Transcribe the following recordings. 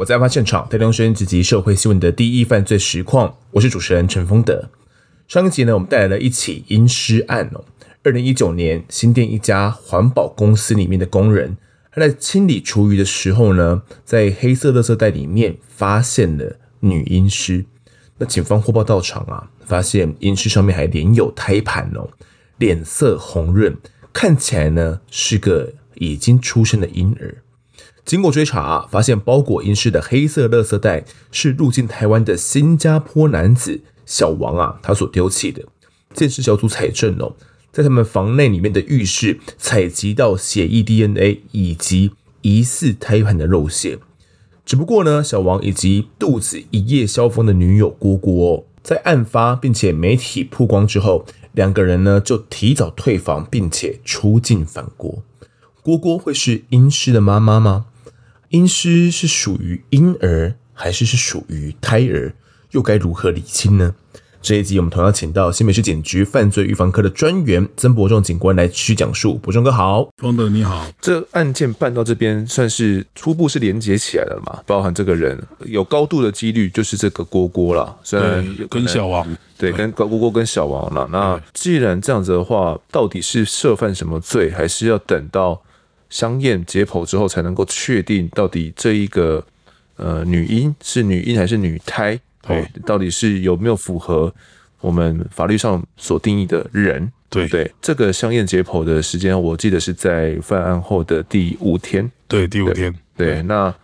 我在案发现场带动声及及社会新闻的第一犯罪实况，我是主持人陈丰德。上一集呢，我们带来了一起阴尸案哦。二零一九年，新店一家环保公司里面的工人，他在清理厨余的时候呢，在黑色垃圾袋里面发现了女阴尸。那警方获报到场啊，发现阴尸上面还连有胎盘哦，脸色红润，看起来呢是个已经出生的婴儿。经过追查，发现包裹阴尸的黑色垃圾袋是入境台湾的新加坡男子小王啊，他所丢弃的。鉴识小组采证哦，在他们房内里面的浴室采集到血液 DNA 以及疑似胎盘的肉屑。只不过呢，小王以及肚子一夜销风的女友郭郭，在案发并且媒体曝光之后，两个人呢就提早退房，并且出境返国。郭郭会是阴尸的妈妈吗？阴尸是属于婴儿，还是是属于胎儿？又该如何理清呢？这一集我们同样请到新北市警局犯罪预防科的专员曾博仲警官来继续讲述。博仲哥好，方德你好。这案件办到这边，算是初步是连结起来了嘛？包含这个人有高度的几率就是这个郭郭了，虽然跟小王对，跟郭郭跟小王了。那既然这样子的话，到底是涉犯什么罪，还是要等到？相验解剖之后，才能够确定到底这一个呃女婴是女婴还是女胎，对，到底是有没有符合我们法律上所定义的人，对对。这个相验解剖的时间，我记得是在犯案后的第五天，对，第五天，对。对，那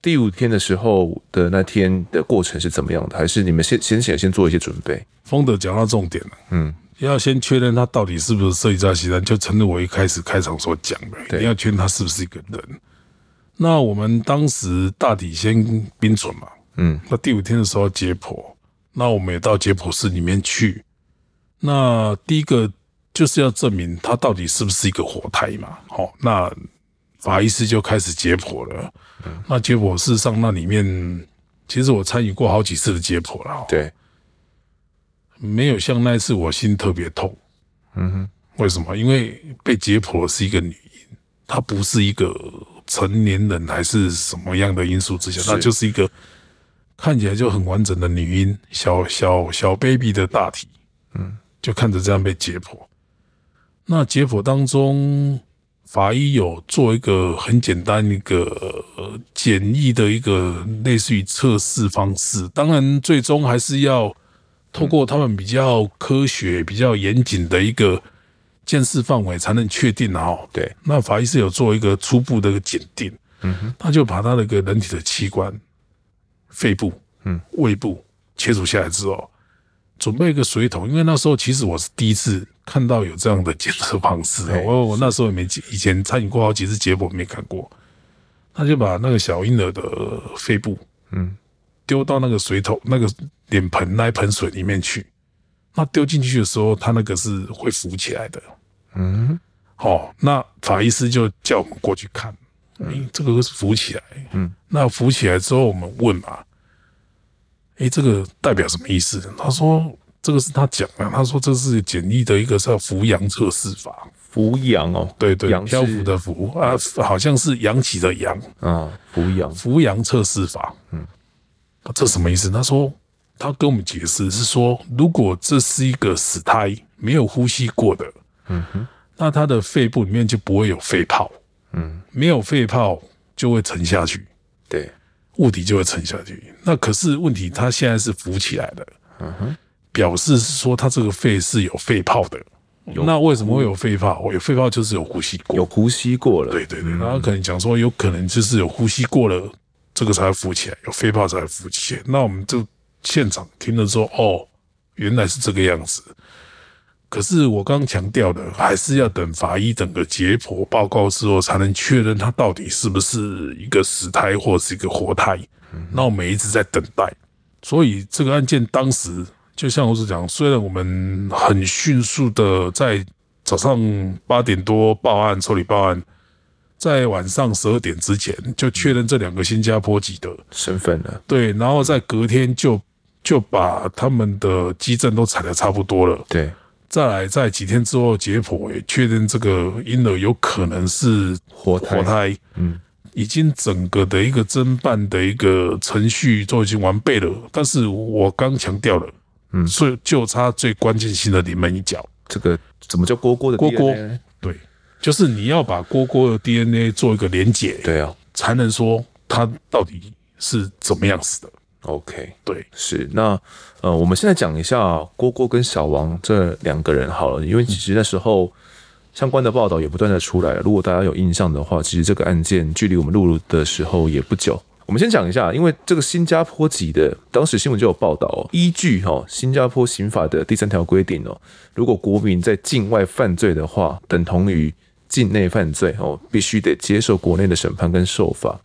第五天的时候的那天的过程是怎么样的？还是你们先先先先做一些准备？丰德讲到重点了，嗯。要先确认他到底是不是设计诈欺犯，就承认我一开始开场所讲的，你要确认他是不是一个人。那我们当时大体先冰存嘛，嗯，那第五天的时候解剖，那我们也到解剖室里面去。那第一个就是要证明他到底是不是一个活胎嘛，好，那法医师就开始解剖了。那解剖室上那里面，其实我参与过好几次的解剖了，对。没有像那一次我心特别痛，嗯哼，为什么？因为被解剖的是一个女婴，她不是一个成年人，还是什么样的因素之下，那就是一个看起来就很完整的女婴，小小小 baby 的大体，嗯，就看着这样被解剖。那解剖当中，法医有做一个很简单一个简易的一个类似于测试方式，当然最终还是要。透过他们比较科学、比较严谨的一个鉴识范围，才能确定哦。对，那法医是有做一个初步的检定，嗯哼，他就把他那个人体的器官，肺部、嗯，胃部切除下来之后，准备一个水桶，因为那时候其实我是第一次看到有这样的检测方式，我我那时候也没以前参与过好几次解剖，没看过，他就把那个小婴儿的肺部，嗯。丢到那个水桶、那个脸盆那一盆水里面去，那丢进去的时候，它那个是会浮起来的。嗯，好，那法医师就叫我们过去看，哎、欸，这个是浮起来。嗯，那浮起来之后，我们问嘛，哎、欸，这个代表什么意思？他说这个是他讲的，他说这是简易的一个叫浮扬测试法。浮扬哦，对对，漂浮的浮啊，好像是扬起的扬啊，浮扬浮扬测试法。嗯。这什么意思？他说，他跟我们解释是说，如果这是一个死胎，没有呼吸过的，嗯哼，那他的肺部里面就不会有肺泡，嗯，没有肺泡就会沉下去，对，物体就会沉下去。那可是问题，他现在是浮起来的，嗯哼，表示是说他这个肺是有肺泡的。那为什么会有肺泡？有肺泡就是有呼吸过，有呼吸过了。对对对，然后可能讲说，有可能就是有呼吸过了。这个才浮起来，有肺泡才浮起来。那我们就现场听了说，哦，原来是这个样子。可是我刚刚强调的，还是要等法医整个解剖报告之后，才能确认它到底是不是一个死胎或是一个活胎。那我们一直在等待。所以这个案件当时，就像我所讲，虽然我们很迅速的在早上八点多报案、处理报案。在晚上十二点之前就确认这两个新加坡籍的身份了，对，然后在隔天就就把他们的基证都采的差不多了，对，再来在几天之后解剖，也确认这个婴儿有可能是活胎，活胎，嗯，已经整个的一个侦办的一个程序都已经完备了，但是我刚强调了，嗯，所以就差最关键性的临门一脚。这个怎么叫锅锅的郭？对，就是你要把郭郭的 DNA 做一个连结，对啊，才能说他到底是怎么样死的。OK，对，是那呃，我们现在讲一下郭郭跟小王这两个人好了，因为其实那时候。相关的报道也不断的出来。如果大家有印象的话，其实这个案件距离我们录入的时候也不久。我们先讲一下，因为这个新加坡籍的，当时新闻就有报道哦。依据哈新加坡刑法的第三条规定哦，如果国民在境外犯罪的话，等同于境内犯罪哦，必须得接受国内的审判跟受罚。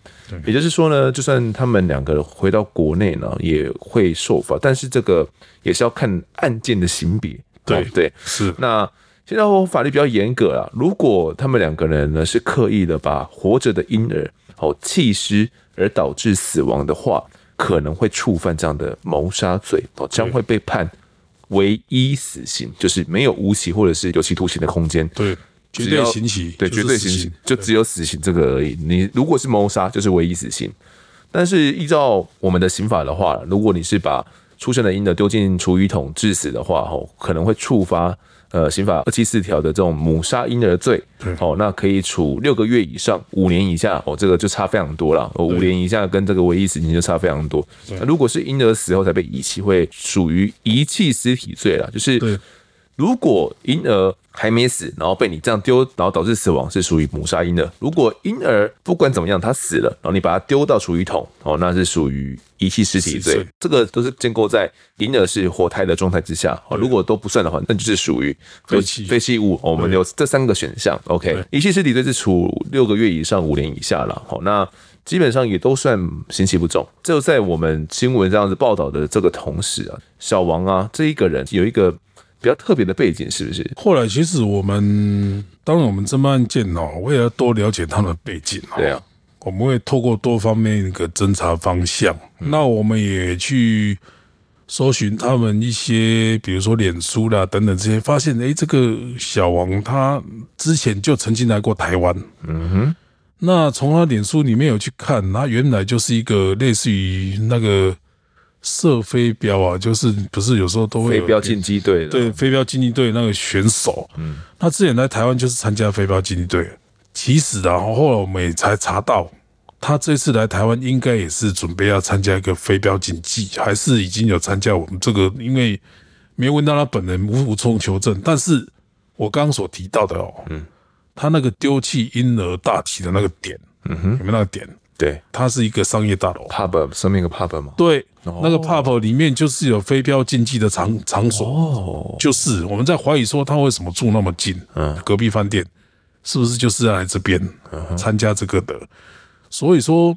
也就是说呢，就算他们两个回到国内呢，也会受罚，但是这个也是要看案件的刑别。对对，是那。新加坡法律比较严格啊，如果他们两个人呢是刻意的把活着的婴儿哦弃尸而导致死亡的话，可能会触犯这样的谋杀罪哦，将会被判唯一死刑，就是没有无期或者是有期徒刑的空间。对，绝对刑期，对，绝对刑期，就只有死刑这个而已。你如果是谋杀，就是唯一死刑。但是依照我们的刑法的话，如果你是把出生的婴儿丢进厨余桶致死的话，哦，可能会触发。呃，刑法二七四条的这种母杀婴儿罪，哦，那可以处六个月以上五年以下，哦，这个就差非常多了。哦，五年以下跟这个唯一死刑就差非常多。那如果是婴儿死后才被遗弃，会属于遗弃尸体罪了，就是。如果婴儿还没死，然后被你这样丢，然后导致死亡，是属于谋杀婴儿。如果婴儿不管怎么样，他死了，然后你把他丢到厨余桶，哦，那是属于遗弃尸体罪。这个都是建构在婴儿是活胎的状态之下。哦，如果都不算的话，那就是属于废弃废弃物。我们有这三个选项。OK，遗弃尸体罪是处六个月以上五年以下了。好，那基本上也都算刑期不重。就在我们新闻这样子报道的这个同时啊，小王啊这一个人有一个。比较特别的背景是不是？后来其实我们，当然我们侦办案件哦，为了多了解他们的背景，对啊，我们会透过多方面一个侦查方向，那我们也去搜寻他们一些，比如说脸书啦等等这些，发现诶，这个小王他之前就曾经来过台湾，嗯哼，那从他脸书里面有去看，他原来就是一个类似于那个。射飞镖啊，就是不是有时候都会飞镖竞技队对飞镖竞技队那个选手，嗯，他之前来台湾就是参加飞镖竞技队。其实啊，后来我们也才查到，他这次来台湾应该也是准备要参加一个飞镖竞技，还是已经有参加我们这个，因为没问到他本人无无从求证。但是我刚刚所提到的哦，嗯，他那个丢弃婴儿大体的那个点，嗯哼，有没有那个点？对，它是一个商业大楼，pub 上面一个 pub 嘛？对，那个 pub 里面就是有飞镖竞技的场场所，哦，就是我们在怀疑说他为什么住那么近，嗯，隔壁饭店是不是就是来这边参加这个的？所以说，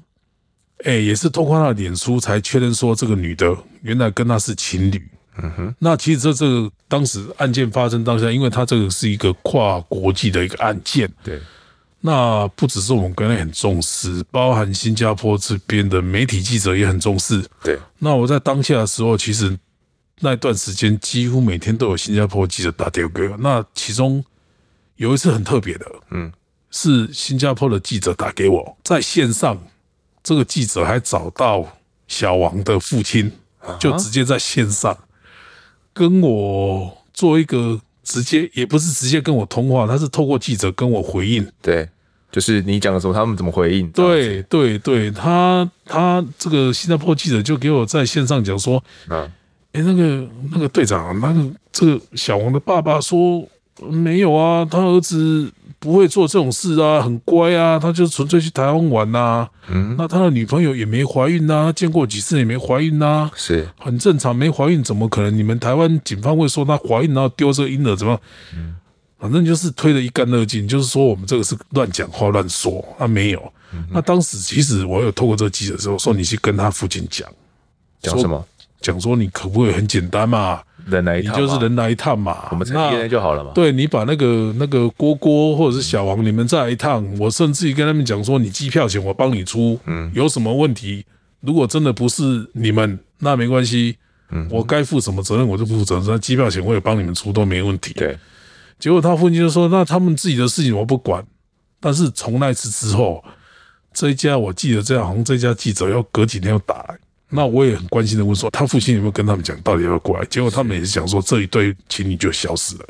哎，也是通过他的脸书才确认说这个女的原来跟他是情侣，嗯哼。那其实这这个当时案件发生当下，因为他这个是一个跨国际的一个案件，对。那不只是我们国内很重视，包含新加坡这边的媒体记者也很重视。对，那我在当下的时候，其实那段时间几乎每天都有新加坡记者打电话给我。那其中有一次很特别的，嗯，是新加坡的记者打给我，在线上，这个记者还找到小王的父亲，就直接在线上跟我做一个直接，也不是直接跟我通话，他是透过记者跟我回应。对。就是你讲的时候，他们怎么回应？对对对，他他这个新加坡记者就给我在线上讲说，嗯，哎，那个那个队长，那个这个小王的爸爸说没有啊，他儿子不会做这种事啊，很乖啊，他就纯粹去台湾玩呐。嗯，那他的女朋友也没怀孕呐，见过几次也没怀孕呐，是很正常，没怀孕怎么可能？你们台湾警方会说他怀孕然后丢这个婴儿怎么？嗯。反正就是推得一干二净，就是说我们这个是乱讲话乱说，他、啊、没有。那当时其实我有透过这个记者的时候说，你去跟他父亲讲，讲什么？讲说你可不可以很简单嘛，人来一趟，你就是人来一趟嘛，我们才一就好了嘛。对，你把那个那个郭郭或者是小王，你们再来一趟，我甚至于跟他们讲说，你机票钱我帮你出，嗯，有什么问题？如果真的不是你们，那没关系，嗯，我该负什么责任我就负责任，那机票钱我也帮你们出都没问题。对。结果他父亲就说：“那他们自己的事情我不管。”但是从那次之后，这一家我记得这样，好像这家记者要隔几天要打来，那我也很关心的问说，他父亲有没有跟他们讲到底要不要过来？结果他们也是讲说，这一对情侣就消失了，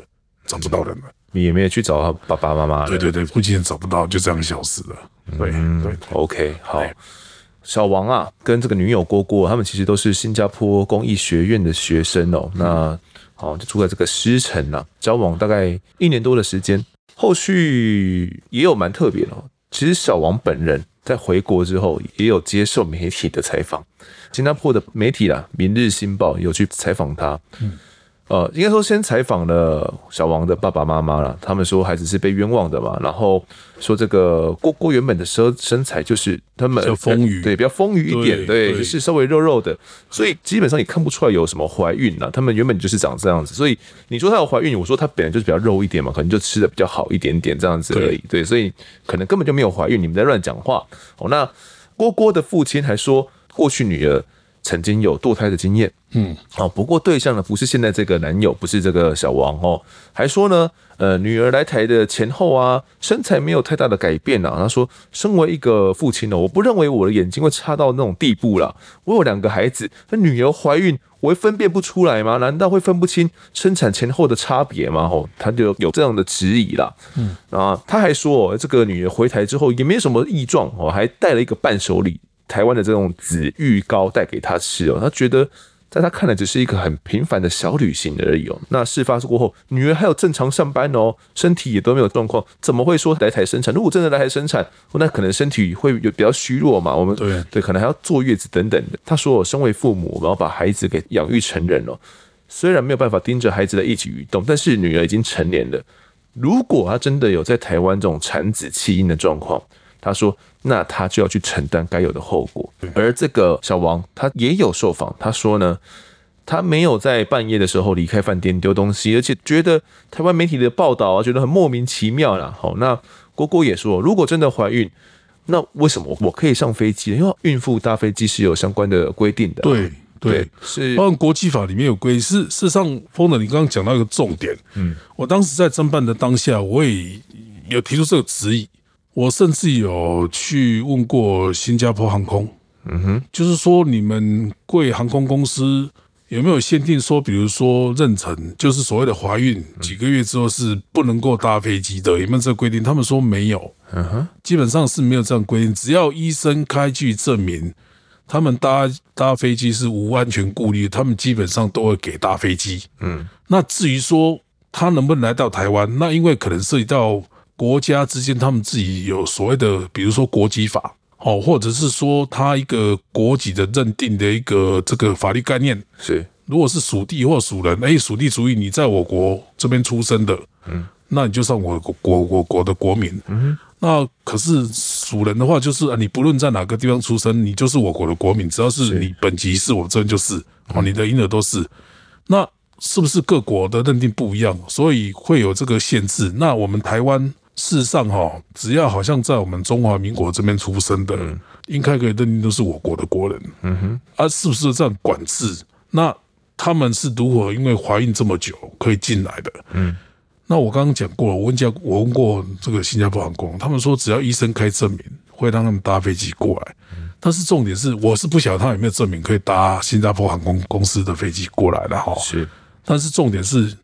找不到人了，你也没有去找他爸爸妈妈。对对对，父亲也找不到，就这样消失了。对、嗯、对，OK，好。小王啊，跟这个女友郭郭，他们其实都是新加坡工艺学院的学生哦。嗯、那好，就住在这个狮城呐，交往大概一年多的时间。后续也有蛮特别的。其实小王本人在回国之后，也有接受媒体的采访。新加坡的媒体啦，《明日新报》有去采访他。嗯。呃，应该说先采访了小王的爸爸妈妈了，他们说孩子是被冤枉的嘛，然后说这个郭郭原本的身身材就是他们对，比较丰腴一点，对，是稍微肉肉的，所以基本上也看不出来有什么怀孕了。他们原本就是长这样子，所以你说她有怀孕，我说她本来就是比较肉一点嘛，可能就吃的比较好一点点这样子而已，对，对，所以可能根本就没有怀孕，你们在乱讲话哦。那郭郭的父亲还说，过去女儿。曾经有堕胎的经验，嗯，哦，不过对象呢不是现在这个男友，不是这个小王哦，还说呢，呃，女儿来台的前后啊，身材没有太大的改变啊。他说，身为一个父亲呢，我不认为我的眼睛会差到那种地步啦。我有两个孩子，那女儿怀孕，我会分辨不出来吗？难道会分不清生产前后的差别吗？哦，他就有这样的质疑啦。嗯，啊，他还说，这个女儿回台之后也没什么异状哦，还带了一个伴手礼。台湾的这种紫玉糕带给他吃哦，他觉得在他看来只是一个很平凡的小旅行而已哦。那事发过后，女儿还有正常上班哦，身体也都没有状况，怎么会说来台生产？如果真的来台生产，那可能身体会有比较虚弱嘛。我们对对，可能还要坐月子等等的。他说：“我身为父母，我要把孩子给养育成人哦，虽然没有办法盯着孩子的一举一动，但是女儿已经成年了。如果她真的有在台湾这种产子弃婴的状况。”他说：“那他就要去承担该有的后果。”而这个小王他也有受访，他说呢，他没有在半夜的时候离开饭店丢东西，而且觉得台湾媒体的报道啊，觉得很莫名其妙啦。好，那郭郭也说，如果真的怀孕，那为什么我可以上飞机？因为孕妇搭飞机是有相关的规定的。对对，对，是，包括国际法里面有规定。是事实上，锋的你刚刚讲到一个重点。嗯，我当时在侦办的当下，我也有提出这个质疑。我甚至有去问过新加坡航空，嗯哼，就是说你们贵航空公司有没有限定说，比如说妊娠，就是所谓的怀孕几个月之后是不能够搭飞机的，有没有这个规定？他们说没有，嗯哼，基本上是没有这样规定，只要医生开具证明，他们搭搭飞机是无安全顾虑，他们基本上都会给搭飞机，嗯，那至于说他能不能来到台湾，那因为可能涉及到。国家之间，他们自己有所谓的，比如说国籍法，哦，或者是说他一个国籍的认定的一个这个法律概念。是，如果是属地或属人，哎，属地属于你在我国这边出生的，嗯，那你就算我国国国国的国民，嗯，那可是属人的话，就是你不论在哪个地方出生，你就是我国的国民，只要是你本籍是我这边就是，哦，你的婴儿都是，那是不是各国的认定不一样，所以会有这个限制？那我们台湾。事实上，哈，只要好像在我们中华民国这边出生的，应该可以认定都是我国的国人。嗯哼，啊，是不是这样管制？那他们是如何因为怀孕这么久可以进来的？嗯，那我刚刚讲过了，我问家我问过这个新加坡航空，他们说只要医生开证明，会让他们搭飞机过来。但是重点是，我是不晓得他有没有证明可以搭新加坡航空公司的飞机过来的哈。是，但是重点是，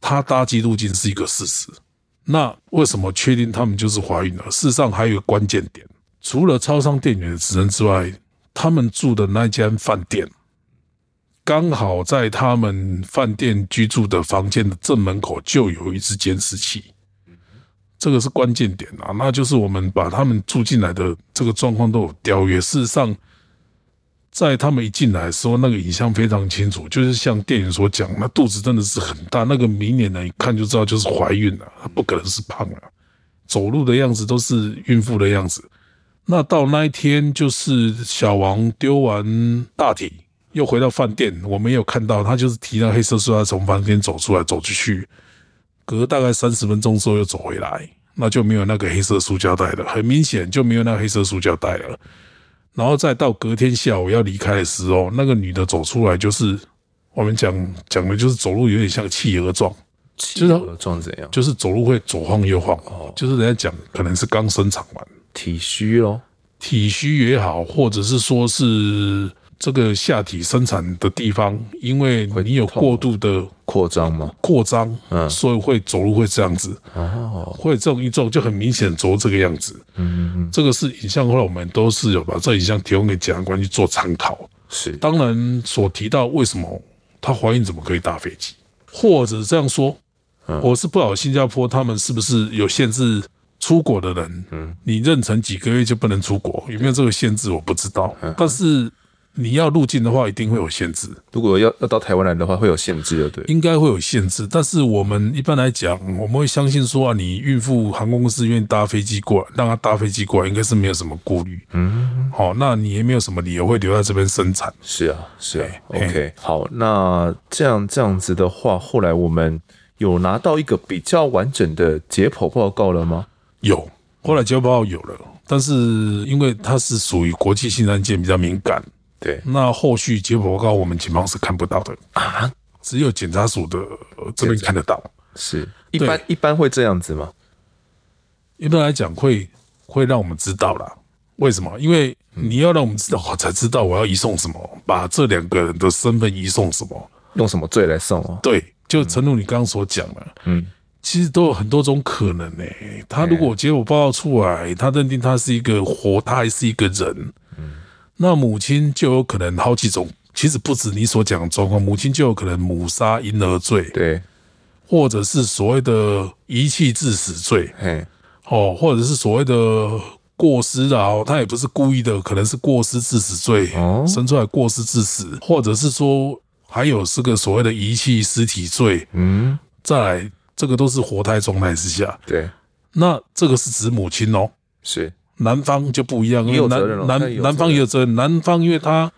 他搭机入境是一个事实。那为什么确定他们就是怀孕了？事实上还有个关键点，除了超商店员的指认之外，他们住的那间饭店，刚好在他们饭店居住的房间的正门口就有一支监视器，这个是关键点啊！那就是我们把他们住进来的这个状况都有调阅，事实上。在他们一进来的时候，那个影像非常清楚，就是像电影所讲，那肚子真的是很大，那个明眼人一看就知道就是怀孕了，不可能是胖了，走路的样子都是孕妇的样子。那到那一天，就是小王丢完大体，又回到饭店，我没有看到他，就是提那黑色塑料从房间走出来，走出去，隔大概三十分钟之后又走回来，那就没有那个黑色塑胶袋了，很明显就没有那个黑色塑胶袋了。然后再到隔天下午要离开的时候，那个女的走出来，就是我们讲讲的，就是走路有点像企鹅状，企鹅状怎样？就是走路会左晃右晃，哦，就是人家讲可能是刚生产完，体虚咯。体虚也好，或者是说是这个下体生产的地方，因为你有过度的扩张嘛，扩张，嗯，所以会走路会这样子，哦，会这种一种就很明显走这个样子，嗯嗯，这个是影像，后来我们都是有把这影像提供给检察官去做参考。是，当然所提到为什么她怀孕怎么可以搭飞机，或者这样说，嗯，我是不知道新加坡他们是不是有限制。出国的人，嗯，你妊娠几个月就不能出国，有没有这个限制？我不知道。但是你要入境的话，一定会有限制。如果要要到台湾来的话，会有限制的，对？应该会有限制。但是我们一般来讲，我们会相信说啊，你孕妇航空公司愿意搭飞机过来，让她搭飞机过来，应该是没有什么顾虑。嗯，好，那你也没有什么理由会留在这边生产。是啊，是啊。OK，好，那这样这样子的话，后来我们有拿到一个比较完整的解剖报告了吗？有，后来解剖报告有了，但是因为它是属于国际性案件，比较敏感，对，那后续解剖报告我们警方是看不到的啊，只有检察署的这边看得到。是，一般一般会这样子吗？一般来讲会会让我们知道啦。为什么？因为你要让我们知道，我才知道我要移送什么，把这两个人的身份移送什么，用什么罪来送哦？对，就诚如你刚刚所讲的，嗯。其实都有很多种可能呢。他如果结果报告出来，他认定他是一个活，他还是一个人，那母亲就有可能好几种。其实不止你所讲的状况，母亲就有可能母杀婴儿罪，对，或者是所谓的遗弃致死罪，哦，或者是所谓的过失啊，他也不是故意的，可能是过失致死罪，哦。生出来过失致死，或者是说还有是个所谓的遗弃尸体罪，嗯，再来。这个都是活胎状态之下，对，那这个是指母亲哦，是男方就不一样，因为男男男方也有责任，男方因为他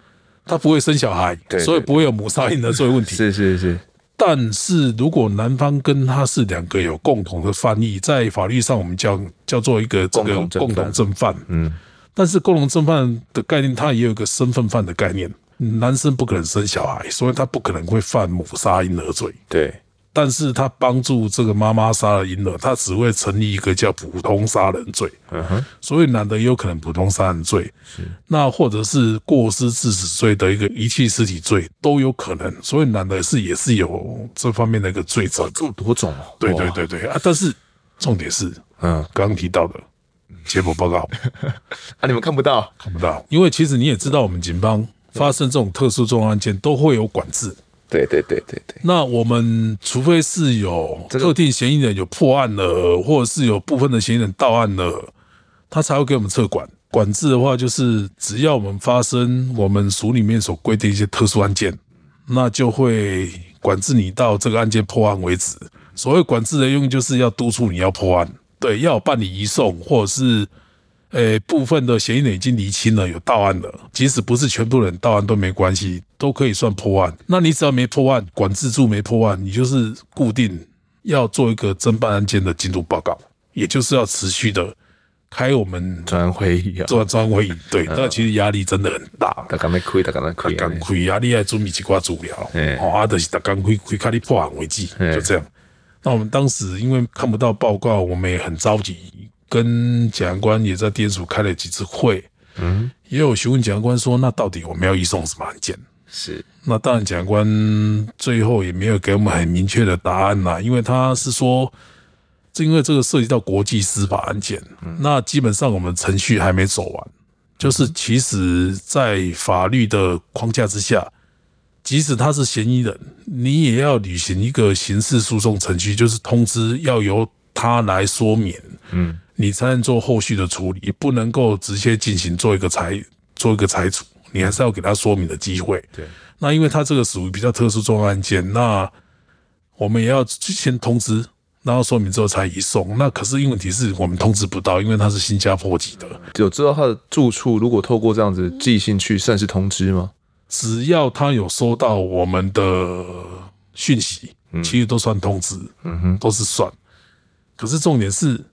他不会生小孩，对，所以不会有母杀婴儿这个问题，是是是。但是如果男方跟他是两个有共同的犯意，在法律上我们叫叫做一个这个共同正犯，嗯，但是共同正犯的概念，它也有一个身份犯的概念，男生不可能生小孩，所以他不可能会犯母杀婴儿罪，对。但是他帮助这个妈妈杀了婴儿，他只会成立一个叫普通杀人罪。嗯哼，所以男的也有可能普通杀人罪，是那或者是过失致死罪的一个遗弃尸体罪都有可能。所以男的是也是有这方面的一个罪责。这么多种哦？对对对对啊！但是重点是，嗯，刚刚提到的结果报告 啊，你们看不到，看不到，因为其实你也知道，我们警方发生这种特殊重案件都会有管制。对对对对对，那我们除非是有特定嫌疑人有破案了，或者是有部分的嫌疑人到案了，他才会给我们撤管。管制的话，就是只要我们发生我们署里面所规定一些特殊案件，那就会管制你到这个案件破案为止。所谓管制的用意，就是要督促你要破案，对，要办理移送或者是。诶，部分的嫌疑人已经厘清了，有到案了。即使不是全部人到案都没关系，都可以算破案。那你只要没破案，管制住没破案，你就是固定要做一个侦办案件的进度报告，也就是要持续的开我们专案会议，做专案会议。对，那其实压力真的很大。他刚没亏，他刚刚亏，刚亏压力还准备几挂资料。哦，啊，就是他刚亏亏开你破案为止，就这样。那我们当时因为看不到报告，我们也很着急。跟检察官也在地检署开了几次会，嗯，也有询问检察官说，那到底我们要移送什么案件？是，那当然检察官最后也没有给我们很明确的答案啦，因为他是说，这因为这个涉及到国际司法案件，那基本上我们程序还没走完，就是其实在法律的框架之下，即使他是嫌疑人，你也要履行一个刑事诉讼程序，就是通知要由他来说明，嗯。你才能做后续的处理，不能够直接进行做一个裁做一个裁处，你还是要给他说明的机会。对，那因为他这个属于比较特殊重案件，那我们也要先通知，然后说明之后才移送。那可是因为问题是我们通知不到，因为他是新加坡籍的，有知道他的住处。如果透过这样子寄信去，算是通知吗？只要他有收到我们的讯息，其实都算通知，嗯哼，都是算。可是重点是。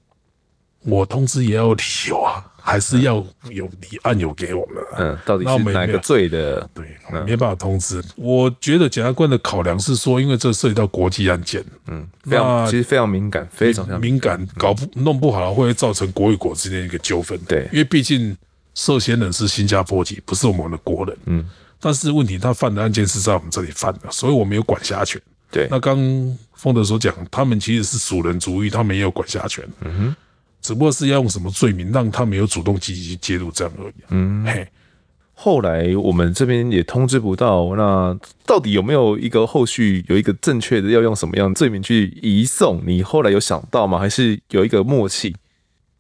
我通知也要有理由啊，还是要有理案有给我们。嗯，到底是哪个罪的？对，没办法通知。我觉得检察官的考量是说，因为这涉及到国际案件，嗯，非常其实非常敏感，非常敏感，搞不弄不好会造成国与国之间一个纠纷。对，因为毕竟涉嫌人是新加坡籍，不是我们的国人。嗯，但是问题他犯的案件是在我们这里犯的，所以我们有管辖权。对，那刚丰德所讲，他们其实是属人主义，他们也有管辖权。嗯哼，只不过是要用什么罪名让他没有主动积极去介入这样而已。嗯，嘿。后来我们这边也通知不到，那到底有没有一个后续有一个正确的要用什么样的罪名去移送？你后来有想到吗？还是有一个默契？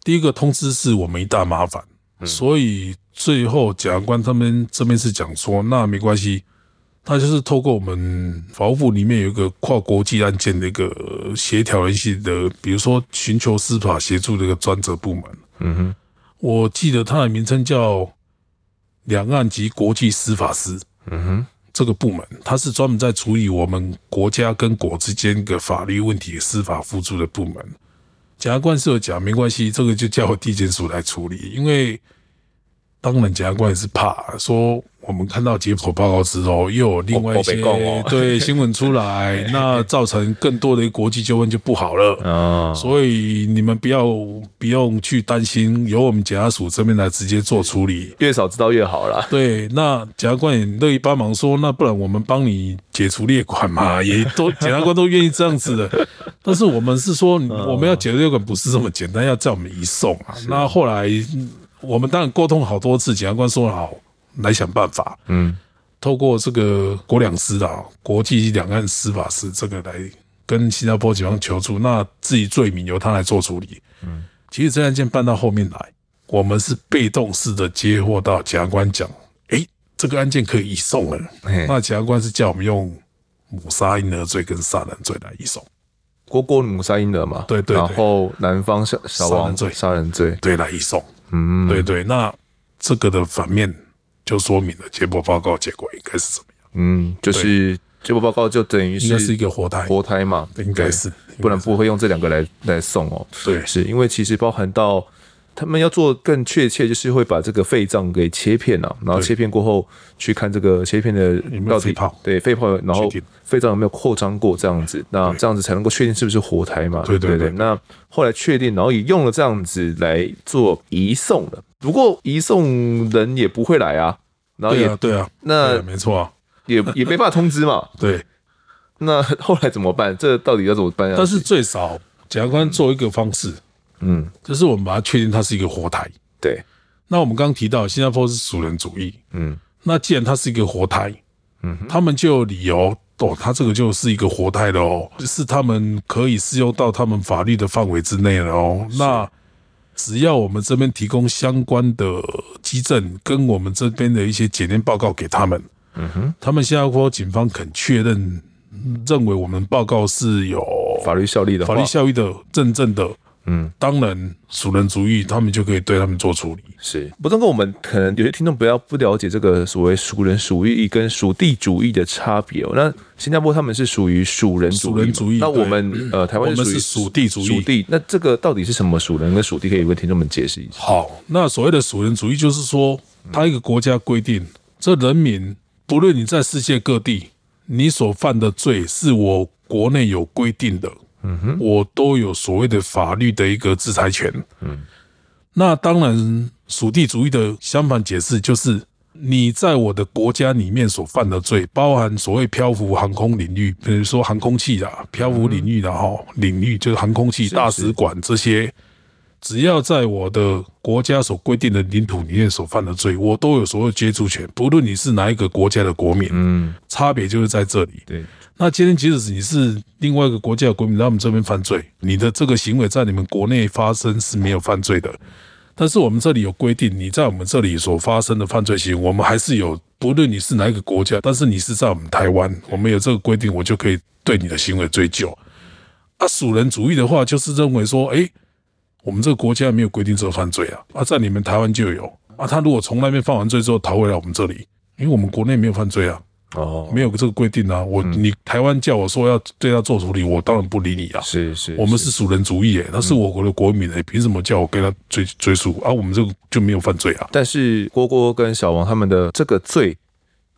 第一个通知是我们一大麻烦，嗯、所以最后检察官他们这边是讲说，那没关系，他就是透过我们法务部里面有一个跨国际案件的一个协调联系的，比如说寻求司法协助的一个专责部门。嗯哼，我记得它的名称叫。两岸及国际司法司，嗯哼，这个部门它是专门在处理我们国家跟国之间的法律问题、司法辅助的部门。检察官是有讲，没关系，这个就交我地检署来处理，因为当然检察官也是怕说。我们看到解剖报告之后，又有另外一些对 新闻出来，那造成更多的国际纠纷就不好了。所以你们不要不用去担心，由我们检察署这边来直接做处理，越少知道越好啦。对，那检察官也乐意帮忙说，那不然我们帮你解除列管嘛，也都检察官都愿意这样子的。但是我们是说，我们要解除列管不是这么简单，要叫我们移送啊。那后来我们当然沟通好多次，检察官说好。来想办法，嗯，透过这个国两司啊，国际两岸司法司这个来跟新加坡警方求助，那自己罪名由他来做处理，嗯，其实这案件办到后面来，我们是被动式的接获到检察官讲，诶，这个案件可以移送了，那检察官是叫我们用母杀婴儿罪跟杀人罪来移送，国国母杀婴儿嘛，对，对对，然后男方小小王杀人罪，杀人罪。对来移送，嗯，对对，那这个的反面。就说明了解剖报告结果应该是怎么样？嗯，就是解剖报告就等于是应该是一个活胎，活胎嘛，应该是，不然不会用这两个来来送哦。对，是因为其实包含到他们要做更确切，就是会把这个肺脏给切片啊，然后切片过后去看这个切片的到底对肺泡，然后肺脏有没有扩张过这样子，那这样子才能够确定是不是活胎嘛？对对对。那后来确定，然后也用了这样子来做移送的。不过移送人也不会来啊，然后也对啊，那没错啊，也 也没办法通知嘛。对，那后来怎么办？这到底要怎么办啊？但是最少检察官做一个方式，嗯，就是我们把它确定它是一个活胎。对，那我们刚刚提到新加坡是属人主义，嗯，那既然它是一个活胎，嗯哼，他们就有理由哦，他这个就是一个活胎的哦，是他们可以适用到他们法律的范围之内了哦，那。只要我们这边提供相关的基证，跟我们这边的一些检验报告给他们，嗯哼，他们新加坡警方肯确认，认为我们报告是有法律效力的，法律效力的认证的。嗯，当然，属人主义，他们就可以对他们做处理。是，不过跟我们可能有些听众不要不了解这个所谓属人属义跟属地主义的差别哦。那新加坡他们是属于属人属人主义，那我们呃台湾是属地主义。属地，那这个到底是什么属人跟属地？可以为听众们解释一下。好，那所谓的属人主义，就是说，他一个国家规定，这人民不论你在世界各地，你所犯的罪是我国内有规定的。嗯哼，我都有所谓的法律的一个制裁权。嗯，那当然，属地主义的相反解释就是，你在我的国家里面所犯的罪，包含所谓漂浮航空领域，比如说航空器啊，漂浮领域的哈领域，就是航空器、大使馆这些，只要在我的国家所规定的领土里面所犯的罪，我都有所有接触权，不论你是哪一个国家的国民。嗯，差别就是在这里。对。那今天，即使你是另外一个国家的国民，在我们这边犯罪，你的这个行为在你们国内发生是没有犯罪的。但是我们这里有规定，你在我们这里所发生的犯罪行为，我们还是有，不论你是哪一个国家，但是你是在我们台湾，我们有这个规定，我就可以对你的行为追究。啊，属人主义的话，就是认为说，哎，我们这个国家没有规定这个犯罪啊，啊，在你们台湾就有啊。他如果从那边犯完罪之后逃回来我们这里，因为我们国内没有犯罪啊。哦，没有这个规定啊！我你台湾叫我说要对他做处理，我当然不理你啊！是是，我们是属人主义诶，他是我国的国民诶，凭什么叫我跟他追追诉啊？我们这个就没有犯罪啊！但是郭郭跟小王他们的这个罪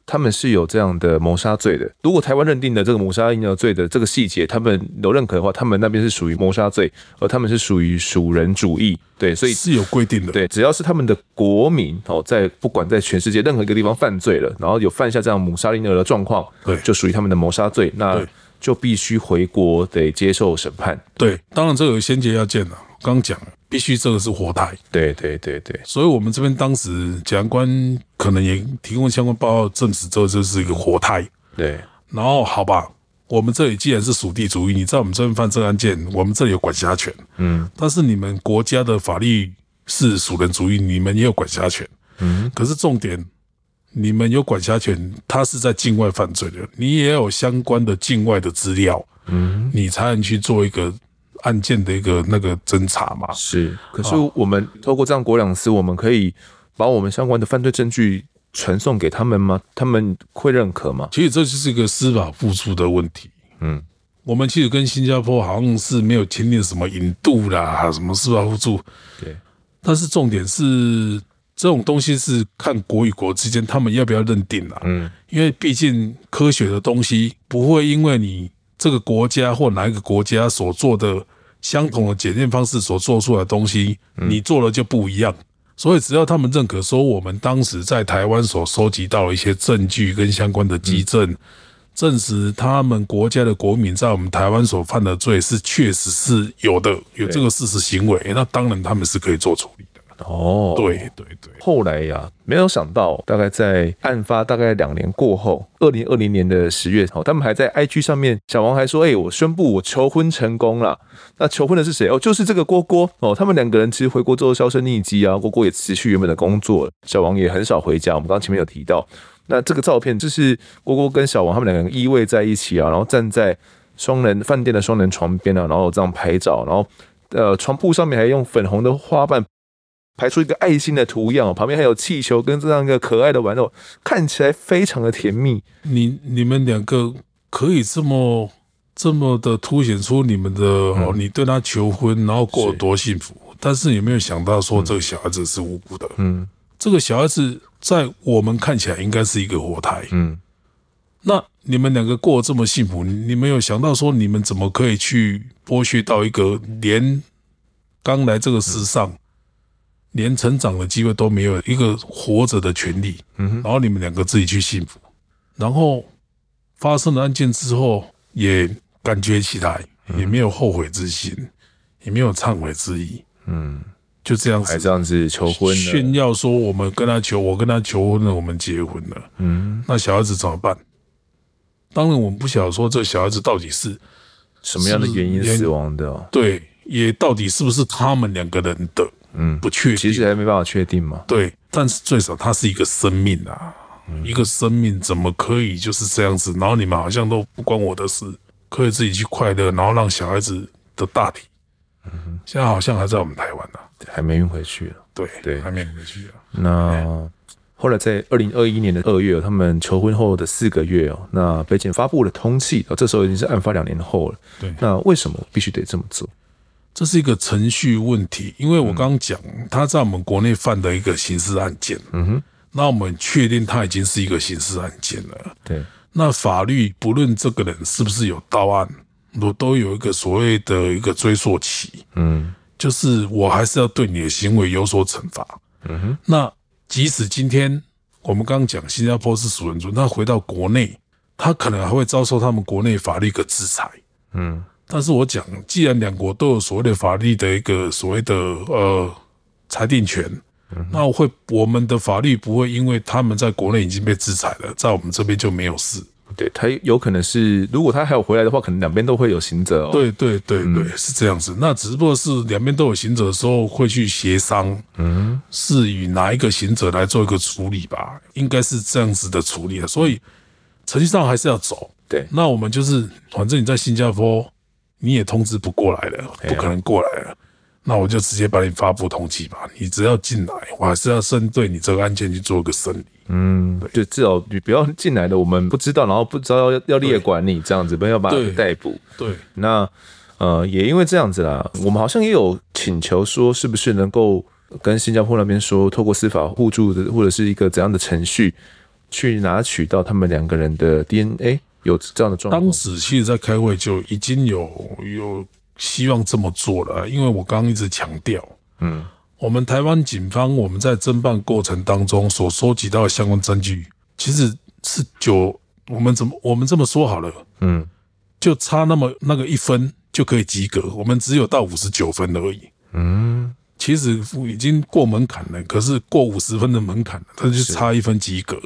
他们是有这样的谋杀罪的。如果台湾认定的这个谋杀婴儿罪的这个细节，他们有认可的话，他们那边是属于谋杀罪，而他们是属于属人主义。对，所以是有规定的。对，只要是他们的国民哦，在不管在全世界任何一个地方犯罪了，然后有犯下这样谋杀婴儿的状况，对，就属于他们的谋杀罪，那就必须回国得接受审判。对，当然这个有先决要件了。刚讲必须这个是活态。对对对对。所以我们这边当时检察官可能也提供相关报告证实，这就是一个活态。对，然后好吧。我们这里既然是属地主义，你在我们这边犯这个案件，我们这里有管辖权，嗯，但是你们国家的法律是属人主义，你们也有管辖权，嗯，可是重点，你们有管辖权，他是在境外犯罪的，你也有相关的境外的资料，嗯，你才能去做一个案件的一个那个侦查嘛。是，可是我们透过这样国两司，我们可以把我们相关的犯罪证据。传送给他们吗？他们会认可吗？其实这就是一个司法付出的问题。嗯，我们其实跟新加坡好像是没有签订什么引渡啦，什么司法互助。对，但是重点是这种东西是看国与国之间他们要不要认定啦。嗯，因为毕竟科学的东西不会因为你这个国家或哪一个国家所做的相同的检验方式所做出来的东西，你做了就不一样。所以，只要他们认可说，我们当时在台湾所收集到了一些证据跟相关的基证，证实他们国家的国民在我们台湾所犯的罪是确实是有的，有这个事实行为，那当然他们是可以做处理。哦，对对对，后来呀、啊，没有想到，大概在案发大概两年过后，二零二零年的十月，哦，他们还在 IG 上面，小王还说：“哎、欸，我宣布我求婚成功了。”那求婚的是谁？哦，就是这个郭郭哦。他们两个人其实回国之后销声匿迹啊，郭郭也辞去原本的工作，小王也很少回家。我们刚刚前面有提到，那这个照片就是郭郭跟小王他们两个人依偎在一起啊，然后站在双人饭店的双人床边啊，然后这样拍照，然后呃，床铺上面还用粉红的花瓣。排出一个爱心的图样，旁边还有气球跟这样一个可爱的玩偶，看起来非常的甜蜜。你你们两个可以这么这么的凸显出你们的哦，你对他求婚，然后过得多幸福。但是有没有想到说这个小孩子是无辜的？嗯，这个小孩子在我们看起来应该是一个活胎。嗯，那你们两个过得这么幸福，你没有想到说你们怎么可以去剥削到一个连刚来这个世上。连成长的机会都没有，一个活着的权利。嗯，然后你们两个自己去幸福，然后发生了案件之后，也感觉起来也没有后悔之心，也没有忏悔之意。嗯，就这样子，还这样子求婚，炫耀说我们跟他求，我跟他求婚了，我们结婚了。嗯，那小孩子怎么办？当然，我们不晓得说这小孩子到底是什么样的原因死亡的。对，也到底是不是他们两个人的？嗯，不确定，其实还没办法确定嘛。对，但是最少它是一个生命啊，嗯、一个生命怎么可以就是这样子？然后你们好像都不关我的事，可以自己去快乐，然后让小孩子的大体，嗯哼，现在好像还在我们台湾呢、啊，还没运回去了。对对，还没运回去啊。那后来在二零二一年的二月，他们求婚后的四个月哦，那北检发布了通缉，这时候已经是案发两年后了。对，那为什么必须得这么做？这是一个程序问题，因为我刚刚讲他在我们国内犯的一个刑事案件，嗯哼，那我们确定他已经是一个刑事案件了，对，那法律不论这个人是不是有到案，我都有一个所谓的一个追溯期，嗯，就是我还是要对你的行为有所惩罚，嗯哼，那即使今天我们刚刚讲新加坡是属人主义，那回到国内，他可能还会遭受他们国内法律的制裁，嗯。但是我讲，既然两国都有所谓的法律的一个所谓的呃裁定权，嗯、那我会我们的法律不会因为他们在国内已经被制裁了，在我们这边就没有事。对，他有可能是，如果他还有回来的话，可能两边都会有行者哦。对对对对，嗯、是这样子。那只不过是两边都有行者的时候会去协商，嗯，是与哪一个行者来做一个处理吧？应该是这样子的处理的。所以程序上还是要走。对，那我们就是，反正你在新加坡。你也通知不过来了，不可能过来了，那我就直接把你发布通缉吧。你只要进来，我还是要针对你这个案件去做个审理。嗯，就至少你不要进来的，我们不知道，然后不知道要要列管你这样子，不要把你逮捕。对，那呃，也因为这样子啦，我们好像也有请求说，是不是能够跟新加坡那边说，透过司法互助的或者是一个怎样的程序，去拿取到他们两个人的 DNA？有这样的状况？当时其实，在开会就已经有有希望这么做了，因为我刚刚一直强调，嗯，我们台湾警方我们在侦办过程当中所收集到的相关证据，其实是九，我们怎么我们这么说好了，嗯，就差那么那个一分就可以及格，我们只有到五十九分而已，嗯，其实已经过门槛了，可是过五十分的门槛了，它就差一分及格，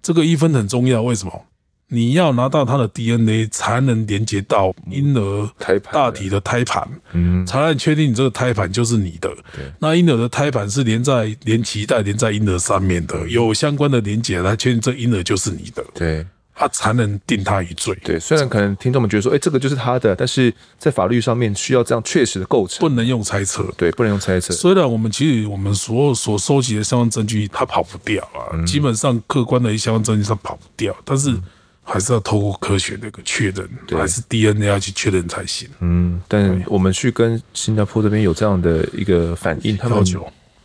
这个一分很重要，为什么？你要拿到他的 DNA 才能连接到婴儿大体的胎盘，嗯，才能确定你这个胎盘就是你的。那婴儿的胎盘是连在连脐带连在婴儿上面的，有相关的连接来确定这婴儿就是你的。对，他才能定他一罪。对，虽然可能听众们觉得说，哎，这个就是他的，但是在法律上面需要这样确实的构成，不能用猜测。对，不能用猜测。虽然我们其实我们所有所收集的相关证据，他跑不掉啊，基本上客观的一相关证据他跑不掉，但是。还是要透过科学的一个确认，还是 DNA 要去确认才行。嗯，但我们去跟新加坡这边有这样的一个反应，他们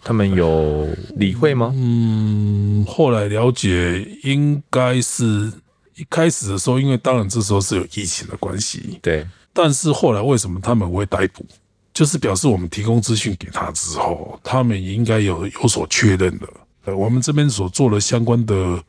他们有理会吗？嗯，后来了解，应该是一开始的时候，因为当然这时候是有疫情的关系，对。但是后来为什么他们会逮捕？就是表示我们提供资讯给他之后，他们也应该有有所确认的。呃，我们这边所做的相关的。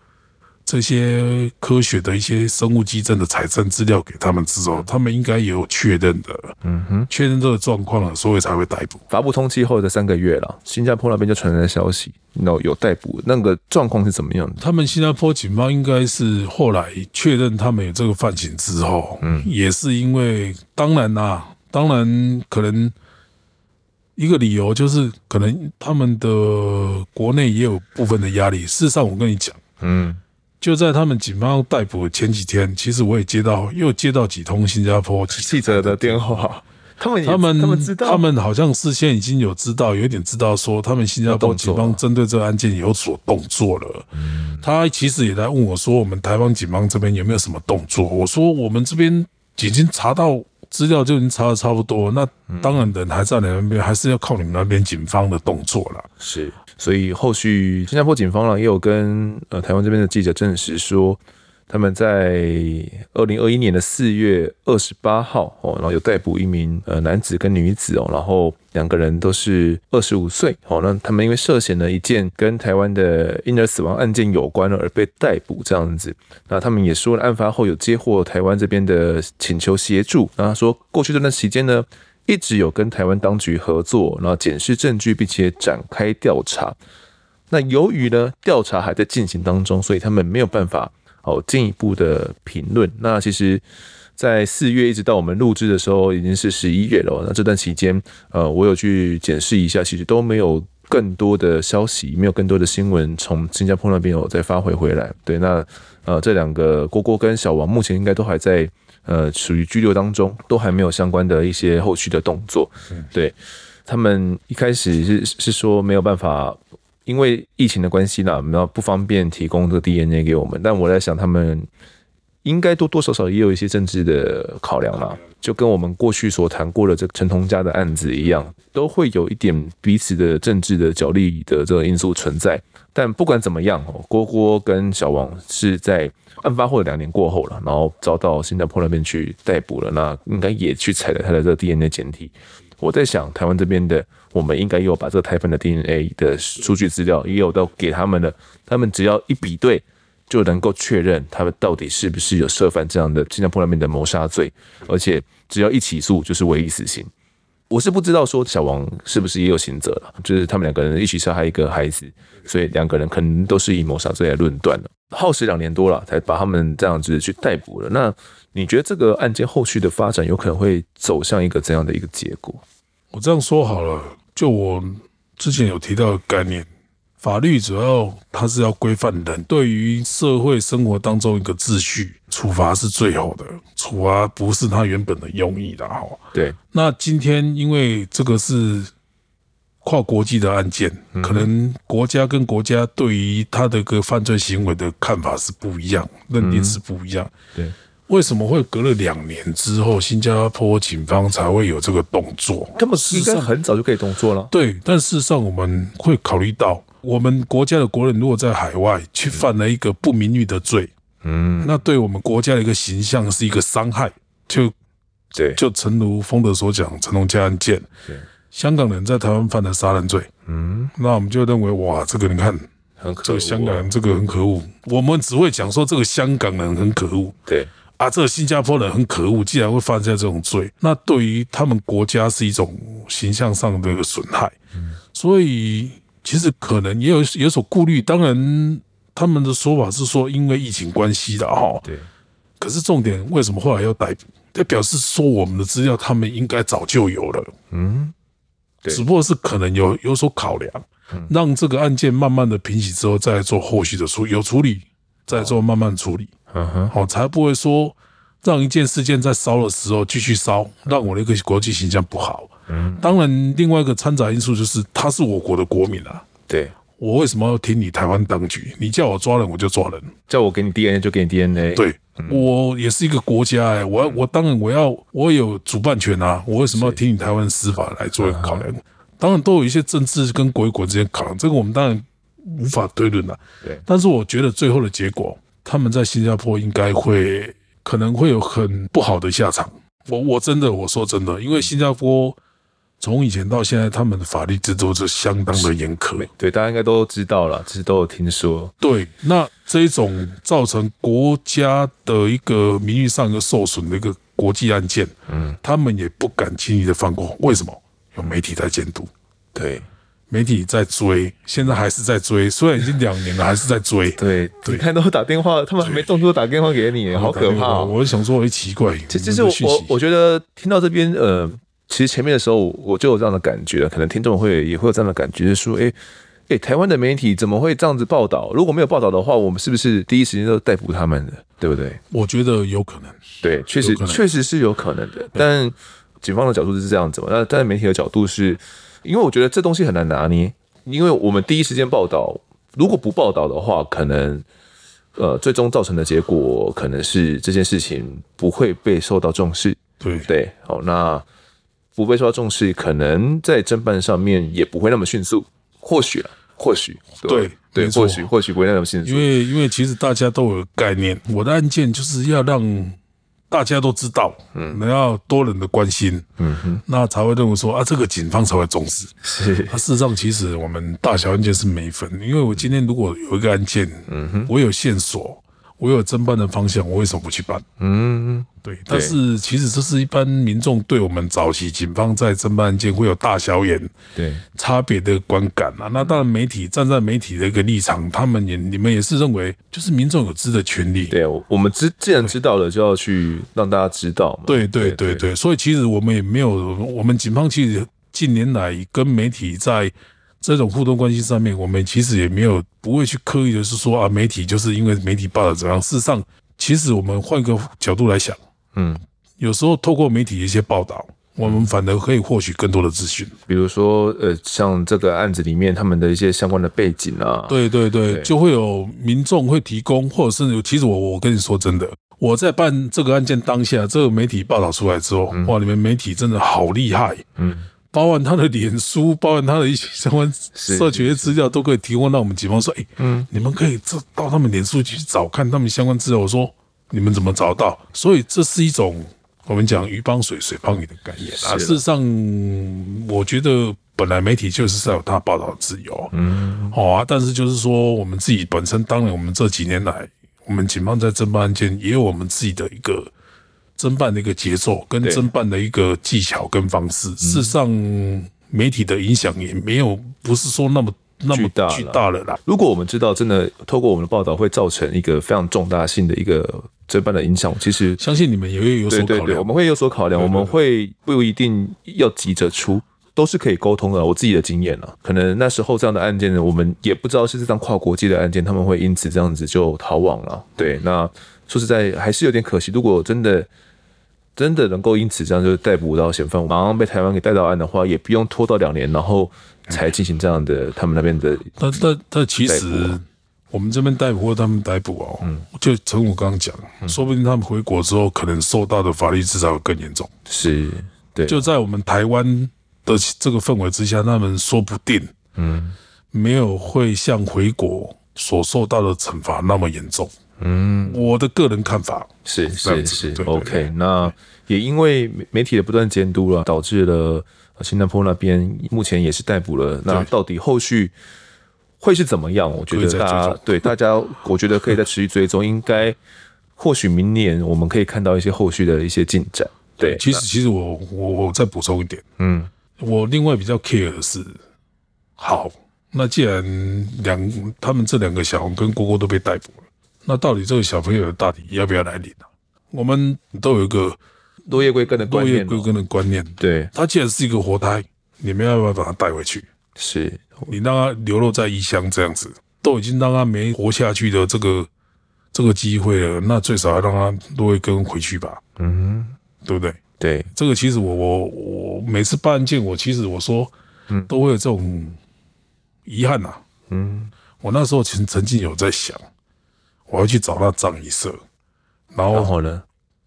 这些科学的一些生物基证的财政资料给他们之后，他们应该也有确认的，嗯哼，确认这个状况了，所以才会逮捕。发布通缉后的三个月了，新加坡那边就传来消息，有有逮捕，那个状况是怎么样的？他们新加坡警方应该是后来确认他们有这个犯行之后，嗯，也是因为，当然啦、啊，当然可能一个理由就是，可能他们的国内也有部分的压力。事实上，我跟你讲，嗯。就在他们警方逮捕的前几天，其实我也接到又接到几通新加坡记者的电话，他们他们他们知道，他们好像事先已经有知道，有一点知道说他们新加坡警方针对这个案件有所动作了。他其实也来问我说，我们台湾警方这边有没有什么动作？我说我们这边已经查到资料，就已经查的差不多。那当然人还在你们那边，还是要靠你们那边警方的动作了。是。所以后续新加坡警方呢也有跟呃台湾这边的记者证实说，他们在二零二一年的四月二十八号哦，然后有逮捕一名呃男子跟女子哦，然后两个人都是二十五岁哦，那他们因为涉嫌了一件跟台湾的婴儿死亡案件有关了而被逮捕这样子。那他们也说了，案发后有接获台湾这边的请求协助，然后说过去这段时间呢。一直有跟台湾当局合作，然后检视证据，并且展开调查。那由于呢调查还在进行当中，所以他们没有办法哦进一步的评论。那其实，在四月一直到我们录制的时候，已经是十一月了。那这段期间，呃，我有去检视一下，其实都没有更多的消息，没有更多的新闻从新加坡那边有再发回回来。对，那呃这两个郭郭跟小王目前应该都还在。呃，属于拘留当中，都还没有相关的一些后续的动作。对，他们一开始是是说没有办法，因为疫情的关系呢，然后不方便提供这个 DNA 给我们。但我在想，他们应该多多少少也有一些政治的考量啦，就跟我们过去所谈过的这个陈同佳的案子一样，都会有一点彼此的政治的角力的这个因素存在。但不管怎么样哦，郭郭跟小王是在。案发后两年过后了，然后遭到新加坡那边去逮捕了，那应该也去采了他的这个 DNA 检体。我在想，台湾这边的我们应该有把这个胎盘的 DNA 的数据资料也有都给他们的，他们只要一比对，就能够确认他们到底是不是有涉犯这样的新加坡那边的谋杀罪，而且只要一起诉就是唯一死刑。我是不知道说小王是不是也有刑责了，就是他们两个人一起杀害一个孩子，所以两个人可能都是以谋杀罪来论断了。耗时两年多了，才把他们这样子去逮捕了。那你觉得这个案件后续的发展有可能会走向一个怎样的一个结果？我这样说好了，就我之前有提到的概念，法律主要它是要规范人对于社会生活当中一个秩序，处罚是最好的，处罚不是他原本的用意的哈。对，那今天因为这个是。跨国际的案件，可能国家跟国家对于他的个犯罪行为的看法是不一样，认定是不一样。对，为什么会隔了两年之后，新加坡警方才会有这个动作？他们应该很早就可以动作了。对，但事实上我们会考虑到，我们国家的国人如果在海外去犯了一个不名誉的罪，嗯，那对我们国家的一个形象是一个伤害。就对，就诚如丰德所讲，陈龙家案件，对，香港人在台湾犯了杀人罪，嗯，那我们就认为哇，这个你看，很可恶，这个香港人这个很可恶。我们只会讲说这个香港人很可恶，对。啊，这个新加坡人很可恶，竟然会犯下这种罪，那对于他们国家是一种形象上的一个损害。嗯，所以其实可能也有有所顾虑。当然，他们的说法是说因为疫情关系的哈。对。可是重点为什么后来要逮捕？这表示说我们的资料他们应该早就有了。嗯。对。只不过是可能有有所考量，让这个案件慢慢的平息之后，再做后续的处有处理，再做慢慢处理。嗯哼，好，才不会说让一件事件在烧的时候继续烧，让我的一个国际形象不好。嗯，当然，另外一个掺杂因素就是他是我国的国民啊。对，我为什么要听你台湾当局？你叫我抓人，我就抓人；叫我给你 DNA 就给你 DNA。对，我也是一个国家哎、欸，我要我当然我要我有主办权啊，我为什么要听你台湾司法来做考量？当然都有一些政治跟国与国之间考量，这个我们当然无法推论了。对，但是我觉得最后的结果。他们在新加坡应该会可能会有很不好的下场。我我真的我说真的，因为新加坡从以前到现在，他们的法律制度是相当的严苛。对，大家应该都知道了，其实都有听说。对，那这一种造成国家的一个名誉上一个受损的一个国际案件，嗯，他们也不敢轻易的放过。为什么？有媒体在监督。对。媒体在追，现在还是在追，虽然已经两年了，还是在追。对，你看都打电话，他们还没动作打电话给你，好可怕、哦！我想说，我奇怪，其实我我我觉得听到这边，呃，其实前面的时候我就有这样的感觉了，可能听众会也会有这样的感觉，就是说，哎、欸、哎、欸，台湾的媒体怎么会这样子报道？如果没有报道的话，我们是不是第一时间都逮捕他们的？对不对？我觉得有可能，对，确实确实是有可能的。但警方的角度是这样子嘛？那但媒体的角度是。因为我觉得这东西很难拿捏，因为我们第一时间报道，如果不报道的话，可能呃最终造成的结果可能是这件事情不会被受到重视。对对，好，那不被受到重视，可能在侦办上面也不会那么迅速。或许了，或许对对，或许或许不会那么迅速。因为因为其实大家都有概念，我的案件就是要让。大家都知道，嗯，那要多人的关心，嗯哼，那才会认为说啊，这个警方才会重视。是，啊，事实上，其实我们大小案件是没分，因为我今天如果有一个案件，嗯哼，我有线索。我有侦办的方向，我为什么不去办？嗯，对。但是其实这是一般民众对我们早期警方在侦办案件会有大小眼对差别的观感啊。那当然，媒体站在媒体的一个立场，他们也你们也是认为，就是民众有知的权利。对，我们知既然知道了，就要去让大家知道嘛。对对对对，所以其实我们也没有，我们警方其实近年来跟媒体在。这种互动关系上面，我们其实也没有不会去刻意的是说啊，媒体就是因为媒体报道怎样。事实上，其实我们换个角度来想，嗯，有时候透过媒体一些报道，我们反而可以获取更多的资讯。比如说，呃，像这个案子里面他们的一些相关的背景啊，对对对，对就会有民众会提供，或者是其实我我跟你说真的，我在办这个案件当下，这个媒体报道出来之后，嗯、哇，你们媒体真的好厉害，嗯。包含他的脸书，包含他的一些相关社群的资料，都可以提供到我们警方说：“哎，嗯，你们可以这到他们脸书去找看他们相关资料。”我说：“你们怎么找到？”所以这是一种我们讲鱼帮水，水帮鱼的概念啊。事实上，我觉得本来媒体就是在有他报道的自由，嗯，好啊。但是就是说，我们自己本身，当然我们这几年来，我们警方在侦办案件也有我们自己的一个。侦办的一个节奏，跟侦办的一个技巧跟方式，事实上，媒体的影响也没有不是说那么那么巨大了啦。如果我们知道真的透过我们的报道会造成一个非常重大性的一个侦办的影响，其实相信你们也会有所考量。对对对，我们会有所考量，我们会不一定要急着出，都是可以沟通的。我自己的经验啊，可能那时候这样的案件呢，我们也不知道是这张跨国际的案件，他们会因此这样子就逃亡了。对，那说实在还是有点可惜。如果真的真的能够因此这样就逮捕到嫌犯，马上被台湾给带到案的话，也不用拖到两年，然后才进行这样的他们那边的。但但但其实我们这边逮捕或他们逮捕哦，嗯，就诚如我刚刚讲，说不定他们回国之后，可能受到的法律制裁会更严重。是，对，就在我们台湾的这个氛围之下，他们说不定，嗯，没有会像回国所受到的惩罚那么严重。嗯，我的个人看法是是是，OK。那也因为媒体的不断监督了，导致了新加坡那边目前也是逮捕了。那到底后续会是怎么样？我觉得大家对大家，我觉得可以再持续追踪。应该或许明年我们可以看到一些后续的一些进展。对，其实其实我我我再补充一点，嗯，我另外比较 care 的是，好，那既然两他们这两个小红跟郭郭都被逮捕了。那到底这个小朋友的大体要不要来领啊？我们都有一个落叶归根的观念，落叶归根的观念。对，他既然是一个活胎，你们要不要把他带回去？是你让他流落在异乡这样子，都已经让他没活下去的这个这个机会了，那最少要让他落叶归根回去吧？嗯，对不对？对，这个其实我我我每次办案件，我其实我说，嗯，都会有这种遗憾呐。嗯，我那时候其实曾经有在想。我要去找那葬仪社，然后，然后呢，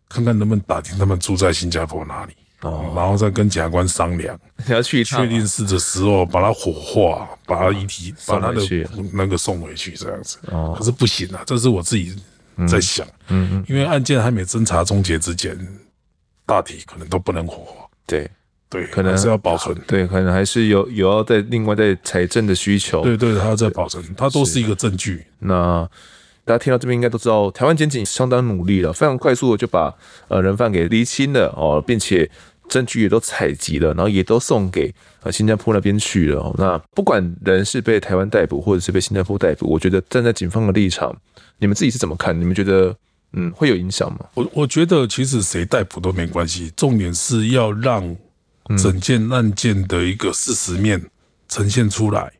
看看能不能打听他们住在新加坡哪里，哦，然后再跟检察官商量，你要去确定是的时候，把他火化，把他遗体把他的那个送回去这样子。哦，可是不行啊，这是我自己在想，嗯嗯，因为案件还没侦查终结之前，大体可能都不能火化。对对，可能是要保存。对，可能还是有有要在另外在财政的需求。对对，他要再保存，它都是一个证据。那。大家听到这边应该都知道，台湾检警相当努力了，非常快速的就把呃人犯给厘清了哦，并且证据也都采集了，然后也都送给呃新加坡那边去了。那不管人是被台湾逮捕，或者是被新加坡逮捕，我觉得站在警方的立场，你们自己是怎么看？你们觉得嗯会有影响吗？我我觉得其实谁逮捕都没关系，重点是要让整件案件的一个事实面呈现出来，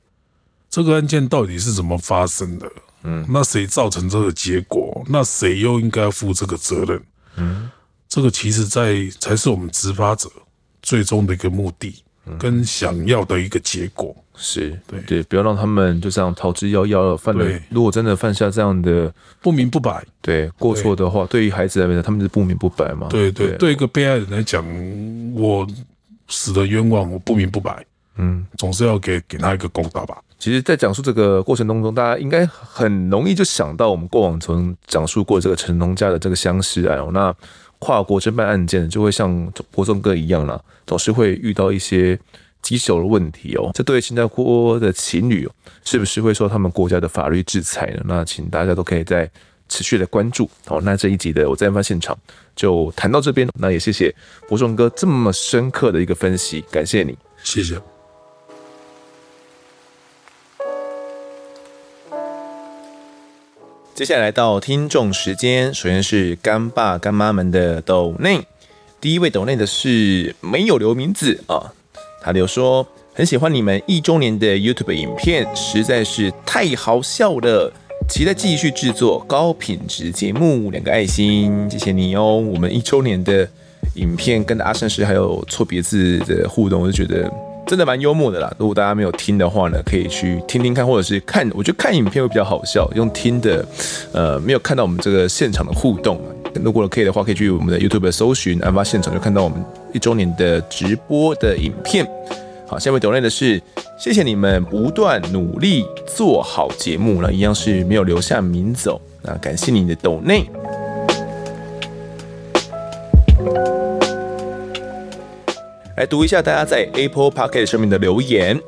这个案件到底是怎么发生的。嗯，那谁造成这个结果？那谁又应该负这个责任？嗯，这个其实，在才是我们执法者最终的一个目的跟想要的一个结果。是对对，不要让他们就这样逃之夭夭了。犯了，如果真的犯下这样的不明不白，对过错的话，对于孩子来讲，他们是不明不白嘛？对对，对一个被害人来讲，我死的冤枉，我不明不白。嗯，总是要给给他一个公道吧。其实，在讲述这个过程当中，大家应该很容易就想到我们过往曾讲述过这个陈龙家的这个相尸案哦。那跨国侦办案件就会像国仲哥一样啦，总是会遇到一些棘手的问题哦。这对新加坡的情侣哦，是不是会受他们国家的法律制裁呢？那请大家都可以再持续的关注好。那这一集的我在案发现场就谈到这边，那也谢谢国仲哥这么深刻的一个分析，感谢你，谢谢。接下来到听众时间，首先是干爸干妈们的抖内，第一位抖内的是没有留名字啊，他留说很喜欢你们一周年的 YouTube 影片，实在是太好笑了，期待继续制作高品质节目，两个爱心，谢谢你哦。我们一周年的影片跟阿善师还有错别字的互动，我就觉得。真的蛮幽默的啦，如果大家没有听的话呢，可以去听听看，或者是看，我觉得看影片会比较好笑，用听的，呃，没有看到我们这个现场的互动。如果可以的话，可以去我们的 YouTube 搜寻案发现场，就看到我们一周年的直播的影片。好，下面抖内的是，谢谢你们不断努力做好节目，那一样是没有留下名字哦，那感谢你的抖内。来读一下大家在 Apple Podcast 上面的留言，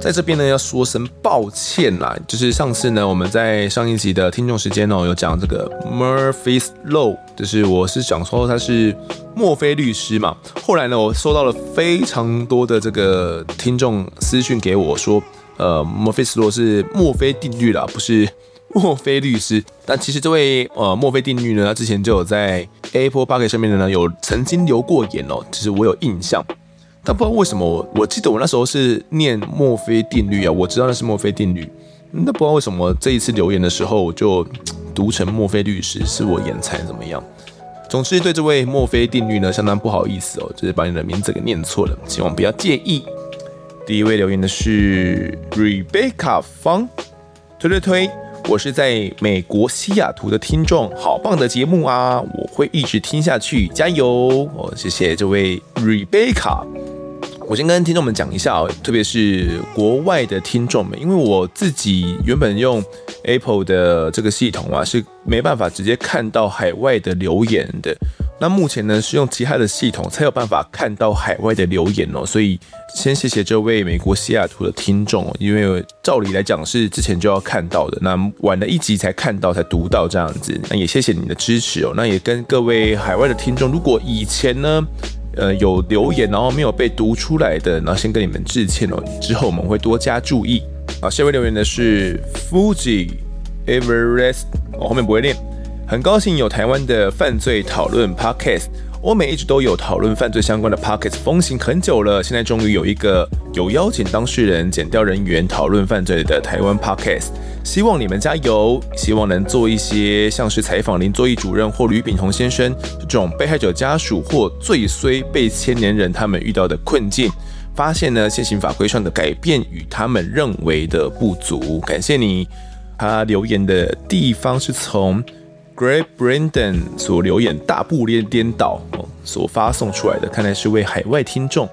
在这边呢要说声抱歉啦，就是上次呢我们在上一集的听众时间哦有讲这个 Murphy's Law，就是我是想说他是墨菲律师嘛，后来呢我收到了非常多的这个听众私讯给我说，呃 Murphy's Law 是墨菲定律啦，不是。墨菲律师，但其实这位呃墨菲定律呢，他之前就有在 Apple Podcast 上面呢，有曾经留过言哦，其实我有印象，但不知道为什么我记得我那时候是念墨菲定律啊，我知道那是墨菲定律，那不知道为什么这一次留言的时候我就读成墨菲律师，是我眼才怎么样？总之对这位墨菲定律呢相当不好意思哦，就是把你的名字给念错了，希望不要介意。第一位留言的是 Rebecca 方，推推推。我是在美国西雅图的听众，好棒的节目啊！我会一直听下去，加油！哦，谢谢这位 Rebecca。我先跟听众们讲一下哦，特别是国外的听众们，因为我自己原本用 Apple 的这个系统啊，是没办法直接看到海外的留言的。那目前呢，是用其他的系统才有办法看到海外的留言哦。所以先谢谢这位美国西雅图的听众哦，因为照理来讲是之前就要看到的，那晚了一集才看到才读到这样子。那也谢谢你的支持哦。那也跟各位海外的听众，如果以前呢，呃，有留言然后没有被读出来的，然后先跟你们致歉哦。之后我们会多加注意。好，下位留言的是 Fuji Everest，我后面不会念。很高兴有台湾的犯罪讨论 Podcast。欧美一直都有讨论犯罪相关的 Podcast 风行很久了，现在终于有一个有邀请当事人、检调人员讨论犯罪的台湾 Podcast。希望你们加油，希望能做一些像是采访林作义主任或吕炳宏先生这种被害者家属或最衰被牵连人他们遇到的困境，发现呢现行法规上的改变与他们认为的不足。感谢你，他留言的地方是从。Great Brandon 所留言大不列颠岛哦所发送出来的，看来是位海外听众，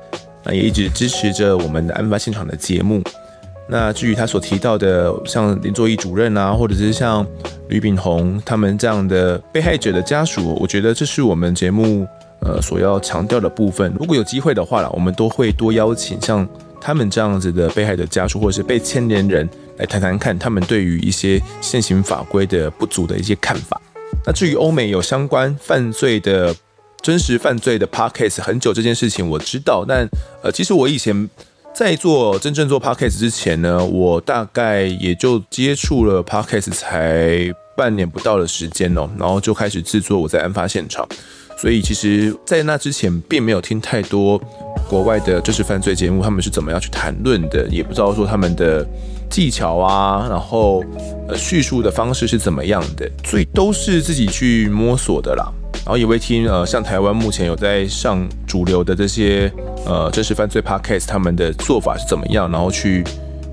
那也一直支持着我们的案发现场的节目。那至于他所提到的，像林作义主任啊，或者是像吕炳宏他们这样的被害者的家属，我觉得这是我们节目呃所要强调的部分。如果有机会的话啦，我们都会多邀请像他们这样子的被害者家属，或者是被牵连人来谈谈看他们对于一些现行法规的不足的一些看法。那至于欧美有相关犯罪的真实犯罪的 podcast 很久这件事情我知道，但呃，其实我以前在做真正做 podcast 之前呢，我大概也就接触了 podcast 才半年不到的时间哦，然后就开始制作我在案发现场，所以其实，在那之前并没有听太多国外的真实犯罪节目，他们是怎么样去谈论的，也不知道说他们的。技巧啊，然后呃叙述的方式是怎么样的，所以都是自己去摸索的啦。然后也会听呃，像台湾目前有在上主流的这些呃真实犯罪 podcast，他们的做法是怎么样，然后去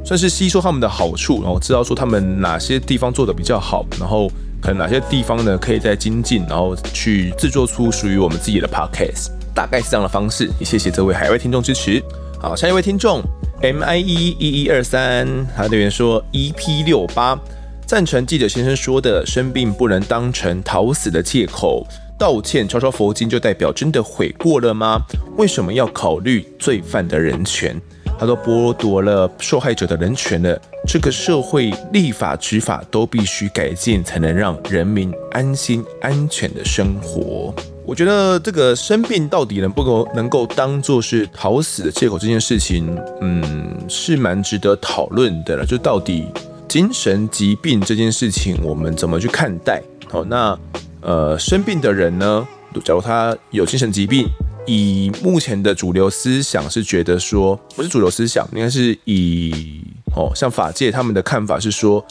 算是吸收他们的好处，然后知道说他们哪些地方做得比较好，然后可能哪些地方呢可以再精进，然后去制作出属于我们自己的 podcast，大概是这样的方式。也谢谢这位海外听众支持。好，下一位听众。M I E 一一二三，他留言说：E P 六八赞成记者先生说的，生病不能当成逃死的借口，道歉抄抄佛经就代表真的悔过了吗？为什么要考虑罪犯的人权？他都剥夺了受害者的人权了，这个社会立法执法都必须改进，才能让人民安心安全的生活。我觉得这个生病到底能不能能够当做是讨死的借口这件事情，嗯，是蛮值得讨论的了。就到底精神疾病这件事情，我们怎么去看待？好，那呃，生病的人呢，假如他有精神疾病，以目前的主流思想是觉得说，不是主流思想，应该是以哦，像法界他们的看法是说，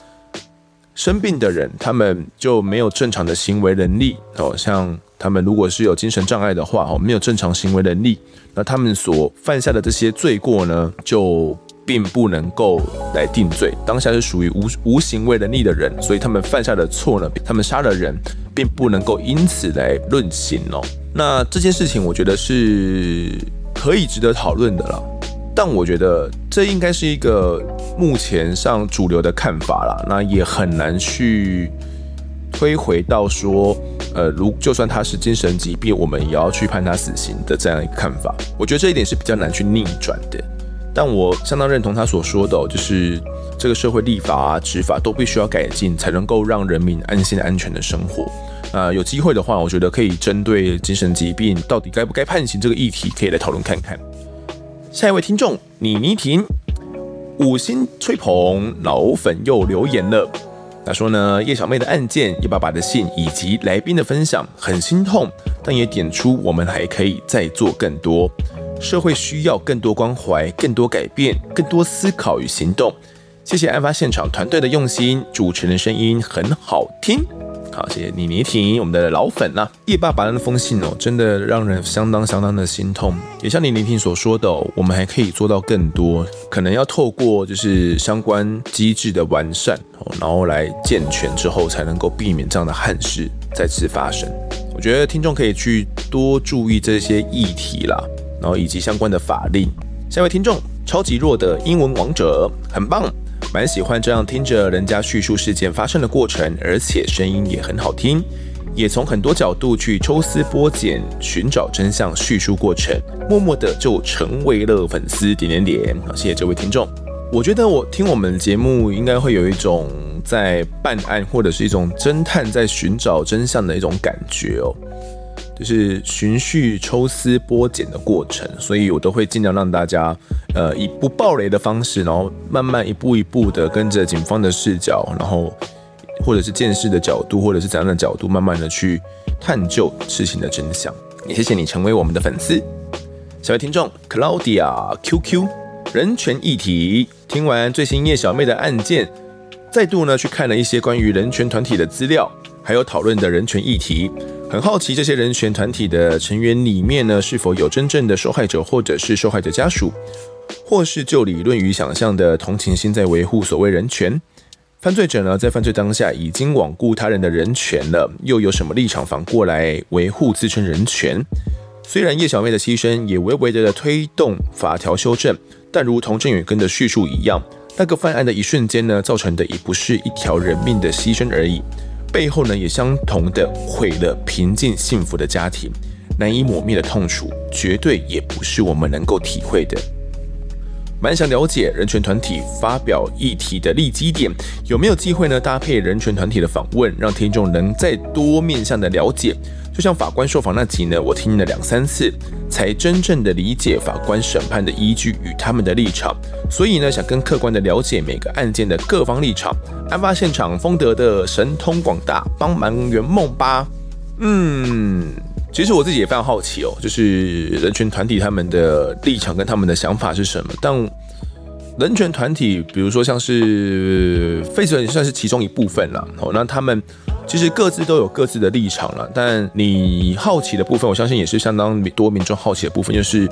生病的人他们就没有正常的行为能力，哦，像。他们如果是有精神障碍的话，哦，没有正常行为能力，那他们所犯下的这些罪过呢，就并不能够来定罪。当下是属于无无行为能力的人，所以他们犯下的错呢，他们杀了人，并不能够因此来论刑哦。那这件事情，我觉得是可以值得讨论的了。但我觉得这应该是一个目前上主流的看法啦，那也很难去推回到说。呃，如就算他是精神疾病，我们也要去判他死刑的这样一个看法，我觉得这一点是比较难去逆转的。但我相当认同他所说的，就是这个社会立法啊、执法都必须要改进，才能够让人民安心安全的生活。啊、呃，有机会的话，我觉得可以针对精神疾病到底该不该判刑这个议题，可以来讨论看看。下一位听众倪妮婷，五星吹捧，老粉又留言了。他说呢，叶小妹的案件、叶爸爸的信以及来宾的分享很心痛，但也点出我们还可以再做更多。社会需要更多关怀、更多改变、更多思考与行动。谢谢案发现场团队的用心，主持人的声音很好听。好，谢谢倪妮婷，我们的老粉呐、叶爸爸的那封信哦，真的让人相当相当的心痛。也像倪妮婷所说的，我们还可以做到更多，可能要透过就是相关机制的完善哦，然后来健全之后，才能够避免这样的憾事再次发生。我觉得听众可以去多注意这些议题啦，然后以及相关的法令。下一位听众，超级弱的英文王者，很棒，蛮喜欢这样听着人家叙述事件发生的过程，而且声音也很好听，也从很多角度去抽丝剥茧，寻找真相，叙述过程，默默的就成为了粉丝。点点点，好，谢谢这位听众。我觉得我听我们节目，应该会有一种在办案或者是一种侦探在寻找真相的一种感觉哦。就是循序抽丝剥茧的过程，所以我都会尽量让大家，呃，以不爆雷的方式，然后慢慢一步一步的跟着警方的视角，然后或者是鉴识的角度，或者是怎样的角度，慢慢的去探究事情的真相。也谢谢你成为我们的粉丝。小位听众 Claudia QQ 人权议题，听完最新叶小妹的案件，再度呢去看了一些关于人权团体的资料，还有讨论的人权议题。很好奇这些人权团体的成员里面呢，是否有真正的受害者，或者是受害者家属，或是就理论与想象的同情心在维护所谓人权？犯罪者呢，在犯罪当下已经罔顾他人的人权了，又有什么立场反过来维护自身人权？虽然叶小妹的牺牲也微微的推动法条修正，但如同郑远根的叙述一样，那个犯案的一瞬间呢，造成的已不是一条人命的牺牲而已。背后呢，也相同的毁了平静幸福的家庭，难以抹灭的痛楚，绝对也不是我们能够体会的。蛮想了解人权团体发表议题的立基点，有没有机会呢？搭配人权团体的访问，让听众能再多面向的了解。就像法官受访那集呢，我听了两三次，才真正的理解法官审判的依据与他们的立场。所以呢，想更客观的了解每个案件的各方立场。案发现场，丰德的神通广大，帮忙圆梦吧。嗯，其实我自己也非常好奇哦，就是人权团体他们的立场跟他们的想法是什么？但人权团体，比如说像是 Face 也算是其中一部分了。哦，那他们。其实各自都有各自的立场了，但你好奇的部分，我相信也是相当多民众好奇的部分，就是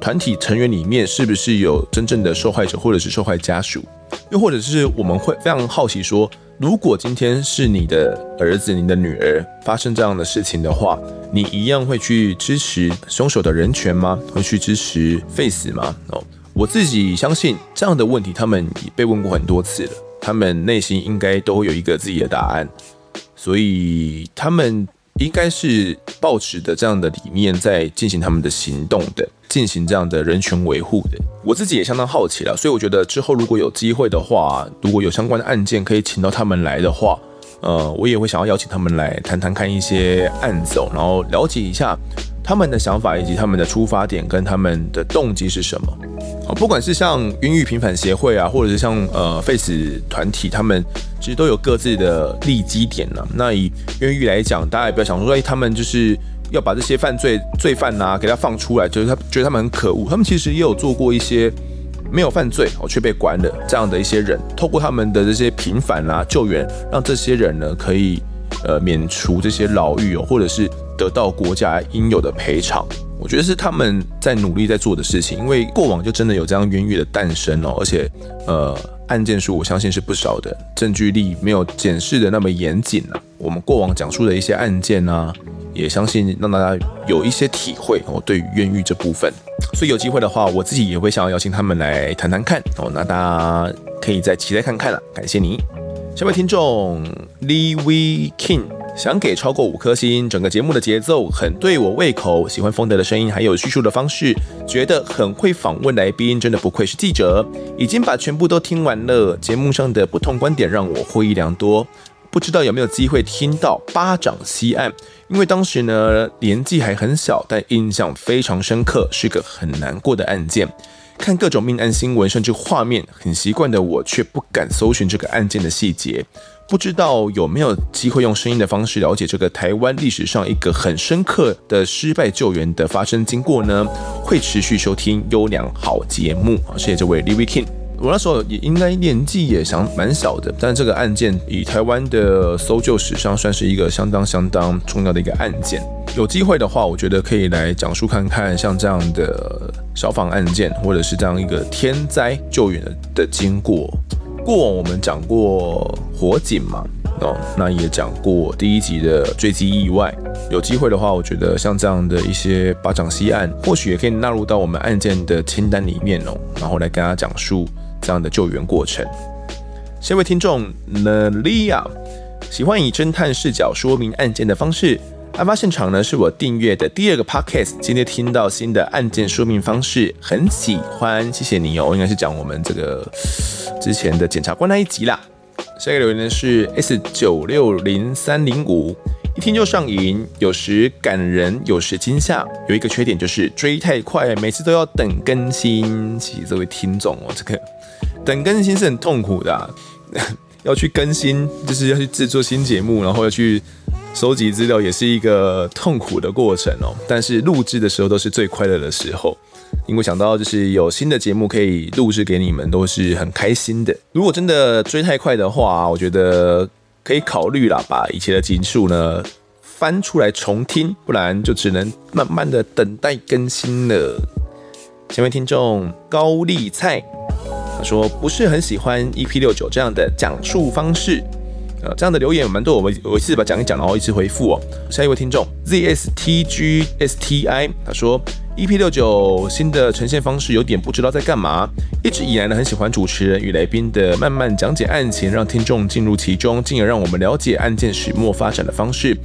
团体成员里面是不是有真正的受害者或者是受害家属，又或者是我们会非常好奇说，如果今天是你的儿子、你的女儿发生这样的事情的话，你一样会去支持凶手的人权吗？会去支持废死吗？哦，我自己相信这样的问题，他们也被问过很多次了，他们内心应该都有一个自己的答案。所以他们应该是抱持的这样的理念，在进行他们的行动的，进行这样的人权维护的。我自己也相当好奇了，所以我觉得之后如果有机会的话，如果有相关的案件可以请到他们来的话，呃，我也会想要邀请他们来谈谈看一些案子，然后了解一下他们的想法以及他们的出发点跟他们的动机是什么。不管是像孕育平反协会啊，或者是像呃 Face 团体，他们。其实都有各自的立基点呢。那以孕育来讲，大家也不要想说，哎，他们就是要把这些犯罪罪犯呐、啊，给他放出来，就是他觉得他们很可恶。他们其实也有做过一些没有犯罪哦，却被关了这样的一些人，透过他们的这些平反啊、救援，让这些人呢可以呃免除这些牢狱哦，或者是得到国家应有的赔偿。我觉得是他们在努力在做的事情，因为过往就真的有这样冤狱的诞生哦，而且呃。案件数我相信是不少的，证据力没有检视的那么严谨了。我们过往讲述的一些案件呢、也相信让大家有一些体会哦。对于冤狱这部分，所以有机会的话，我自己也会想要邀请他们来谈谈看哦。那大家可以再期待看看了。感谢你，下位听众 Lee We King。想给超过五颗星，整个节目的节奏很对我胃口，喜欢丰德的声音，还有叙述的方式，觉得很会访问来宾，真的不愧是记者。已经把全部都听完了，节目上的不同观点让我获益良多。不知道有没有机会听到巴掌西案，因为当时呢年纪还很小，但印象非常深刻，是个很难过的案件。看各种命案新闻，甚至画面，很习惯的我却不敢搜寻这个案件的细节。不知道有没有机会用声音的方式了解这个台湾历史上一个很深刻的失败救援的发生经过呢？会持续收听优良好节目啊！谢谢这位 Livy King，我那时候也应该年纪也想蛮小的，但这个案件以台湾的搜救史上算是一个相当相当重要的一个案件。有机会的话，我觉得可以来讲述看看像这样的消防案件，或者是这样一个天灾救援的经过。过往我们讲过火警嘛，哦，那也讲过第一集的坠机意外。有机会的话，我觉得像这样的一些巴掌溪案，或许也可以纳入到我们案件的清单里面哦，然后来跟大家讲述这样的救援过程。下一位听众 Nalia 喜欢以侦探视角说明案件的方式。案发现场呢，是我订阅的第二个 podcast，今天听到新的案件说明方式，很喜欢，谢谢你哦。应该是讲我们这个之前的检察官那一集啦。下一个留言呢是 S 九六零三零五，一听就上瘾，有时感人，有时惊吓。有一个缺点就是追太快，每次都要等更新。谢谢这位听众哦，这个等更新是很痛苦的，要去更新，就是要去制作新节目，然后要去。收集资料也是一个痛苦的过程哦，但是录制的时候都是最快乐的时候，因为想到就是有新的节目可以录制给你们，都是很开心的。如果真的追太快的话，我觉得可以考虑啦，把以前的集数呢翻出来重听，不然就只能慢慢的等待更新了。前位听众高丽菜他说不是很喜欢 EP 六九这样的讲述方式。呃，这样的留言蛮多，我们我一次把讲一讲，然后一次回复哦。下一位听众 zstgsti，他说 EP 六九新的呈现方式有点不知道在干嘛。一直以来呢，很喜欢主持人与来宾的慢慢讲解案情，让听众进入其中，进而让我们了解案件始末发展的方式。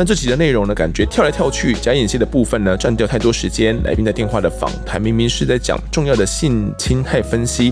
但这集的内容呢，感觉跳来跳去，假演戏的部分呢，占掉太多时间。来宾的电话的访谈明明是在讲重要的性侵害分析。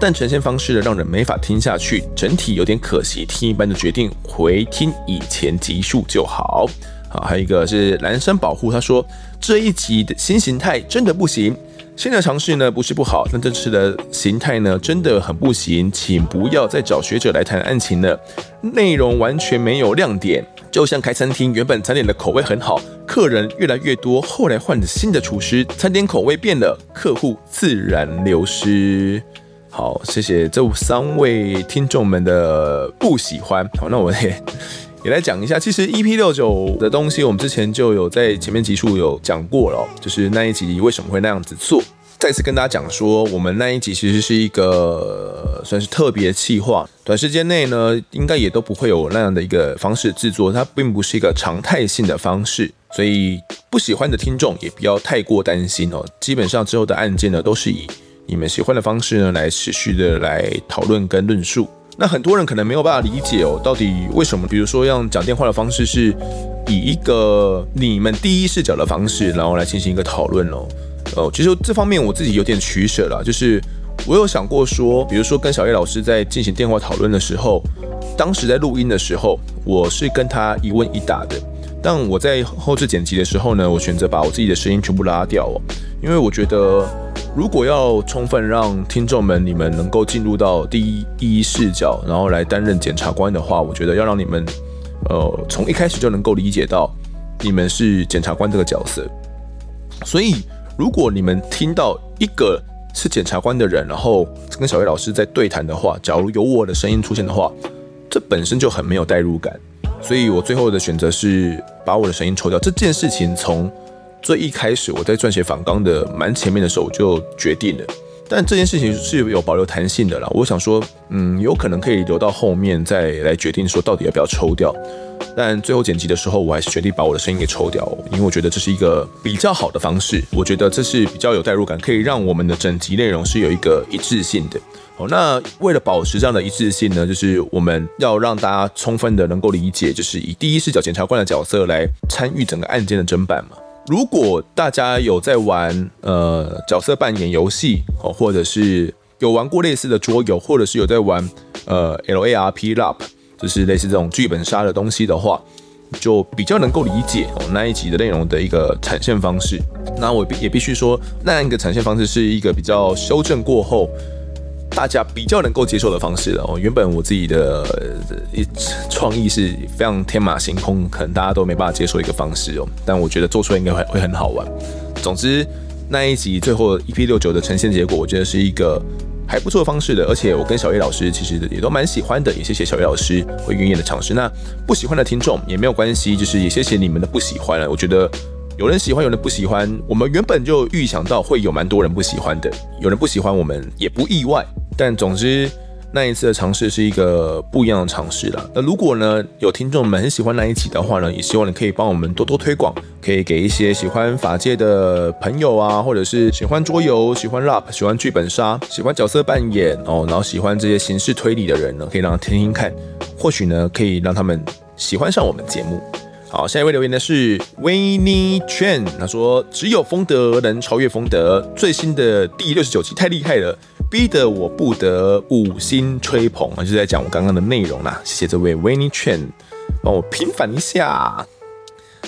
但呈现方式呢，让人没法听下去，整体有点可惜。听一般的决定回听以前集数就好。好，还有一个是蓝山保护，他说这一集的新形态真的不行。新的尝试呢不是不好，但这次的形态呢真的很不行，请不要再找学者来谈案情了，内容完全没有亮点，就像开餐厅，原本餐点的口味很好，客人越来越多，后来换了新的厨师，餐点口味变了，客户自然流失。好，谢谢这三位听众们的不喜欢。好，那我也也来讲一下。其实 EP 六九的东西，我们之前就有在前面集数有讲过了，就是那一集为什么会那样子做。再次跟大家讲说，我们那一集其实是一个算是特别企划，短时间内呢，应该也都不会有那样的一个方式制作，它并不是一个常态性的方式，所以不喜欢的听众也不要太过担心哦。基本上之后的案件呢，都是以你们喜欢的方式呢，来持续的来讨论跟论述。那很多人可能没有办法理解哦，到底为什么？比如说用讲电话的方式，是以一个你们第一视角的方式，然后来进行一个讨论哦。哦，其实这方面我自己有点取舍了，就是我有想过说，比如说跟小叶老师在进行电话讨论的时候，当时在录音的时候，我是跟他一问一答的。但我在后置剪辑的时候呢，我选择把我自己的声音全部拉掉哦，因为我觉得。如果要充分让听众们你们能够进入到第一第一视角，然后来担任检察官的话，我觉得要让你们，呃，从一开始就能够理解到你们是检察官这个角色。所以，如果你们听到一个是检察官的人，然后跟小叶老师在对谈的话，假如有我的声音出现的话，这本身就很没有代入感。所以我最后的选择是把我的声音抽掉。这件事情从。最一开始我在撰写访纲的蛮前面的时候就决定了，但这件事情是有保留弹性的啦。我想说，嗯，有可能可以留到后面再来决定说到底要不要抽掉。但最后剪辑的时候，我还是决定把我的声音给抽掉，因为我觉得这是一个比较好的方式。我觉得这是比较有代入感，可以让我们的整集内容是有一个一致性的。好，那为了保持这样的一致性呢，就是我们要让大家充分的能够理解，就是以第一视角检察官的角色来参与整个案件的侦办嘛。如果大家有在玩呃角色扮演游戏哦，或者是有玩过类似的桌游，或者是有在玩呃 LARP lap 就是类似这种剧本杀的东西的话，就比较能够理解哦那一集的内容的一个产现方式。那我也必须说，那样一个产现方式是一个比较修正过后。大家比较能够接受的方式了哦。原本我自己的一创意是非常天马行空，可能大家都没办法接受一个方式哦。但我觉得做出来应该会会很好玩。总之，那一集最后 EP 六九的呈现结果，我觉得是一个还不错的方式的。而且我跟小叶老师其实也都蛮喜欢的，也谢谢小叶老师会愿意的尝试。那不喜欢的听众也没有关系，就是也谢谢你们的不喜欢了。我觉得。有人喜欢，有人不喜欢。我们原本就预想到会有蛮多人不喜欢的，有人不喜欢我们也不意外。但总之，那一次的尝试是一个不一样的尝试了。那如果呢有听众们很喜欢那一集的话呢，也希望你可以帮我们多多推广，可以给一些喜欢法界的朋友啊，或者是喜欢桌游、喜欢 rap、喜欢剧本杀、喜欢角色扮演哦，然后喜欢这些形式推理的人呢，可以让他听听看，或许呢可以让他们喜欢上我们节目。好，下一位留言的是 Winnie Chen，他说只有风德能超越风德，最新的第六十九集太厉害了，逼得我不得五星吹捧啊，就在讲我刚刚的内容啦。谢谢这位 Winnie Chen，帮我平反一下。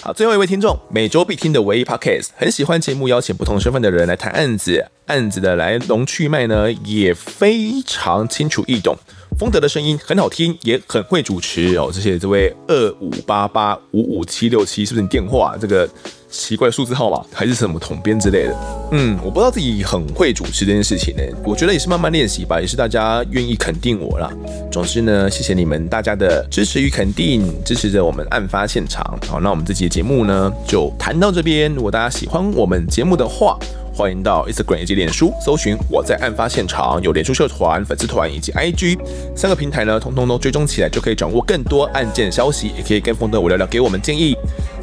好，最后一位听众，每周必听的唯一 Podcast，很喜欢节目，邀请不同身份的人来谈案子，案子的来龙去脉呢也非常清楚易懂。丰德的声音很好听，也很会主持哦。谢谢这位二五八八五五七六七，是不是你电话这个奇怪数字号码，还是什么统编之类的？嗯，我不知道自己很会主持这件事情呢。我觉得也是慢慢练习吧，也是大家愿意肯定我啦。总之呢，谢谢你们大家的支持与肯定，支持着我们案发现场。好，那我们这期节目呢，就谈到这边。如果大家喜欢我们节目的话，欢迎到 Instagram 以及脸书搜寻我在案发现场，有脸书社团、粉丝团以及 IG 三个平台呢，通通都追踪起来，就可以掌握更多案件消息，也可以跟风德我聊聊，给我们建议。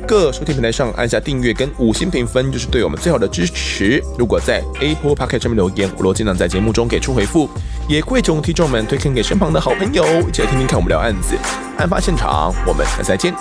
各收听平台上按下订阅跟五星评分，就是对我们最好的支持。如果在 Apple Podcast 上面留言，我都尽量在节目中给出回复，也会从听众们推荐给身旁的好朋友，一起来听听看我们聊案子。案发现场，我们下次再见。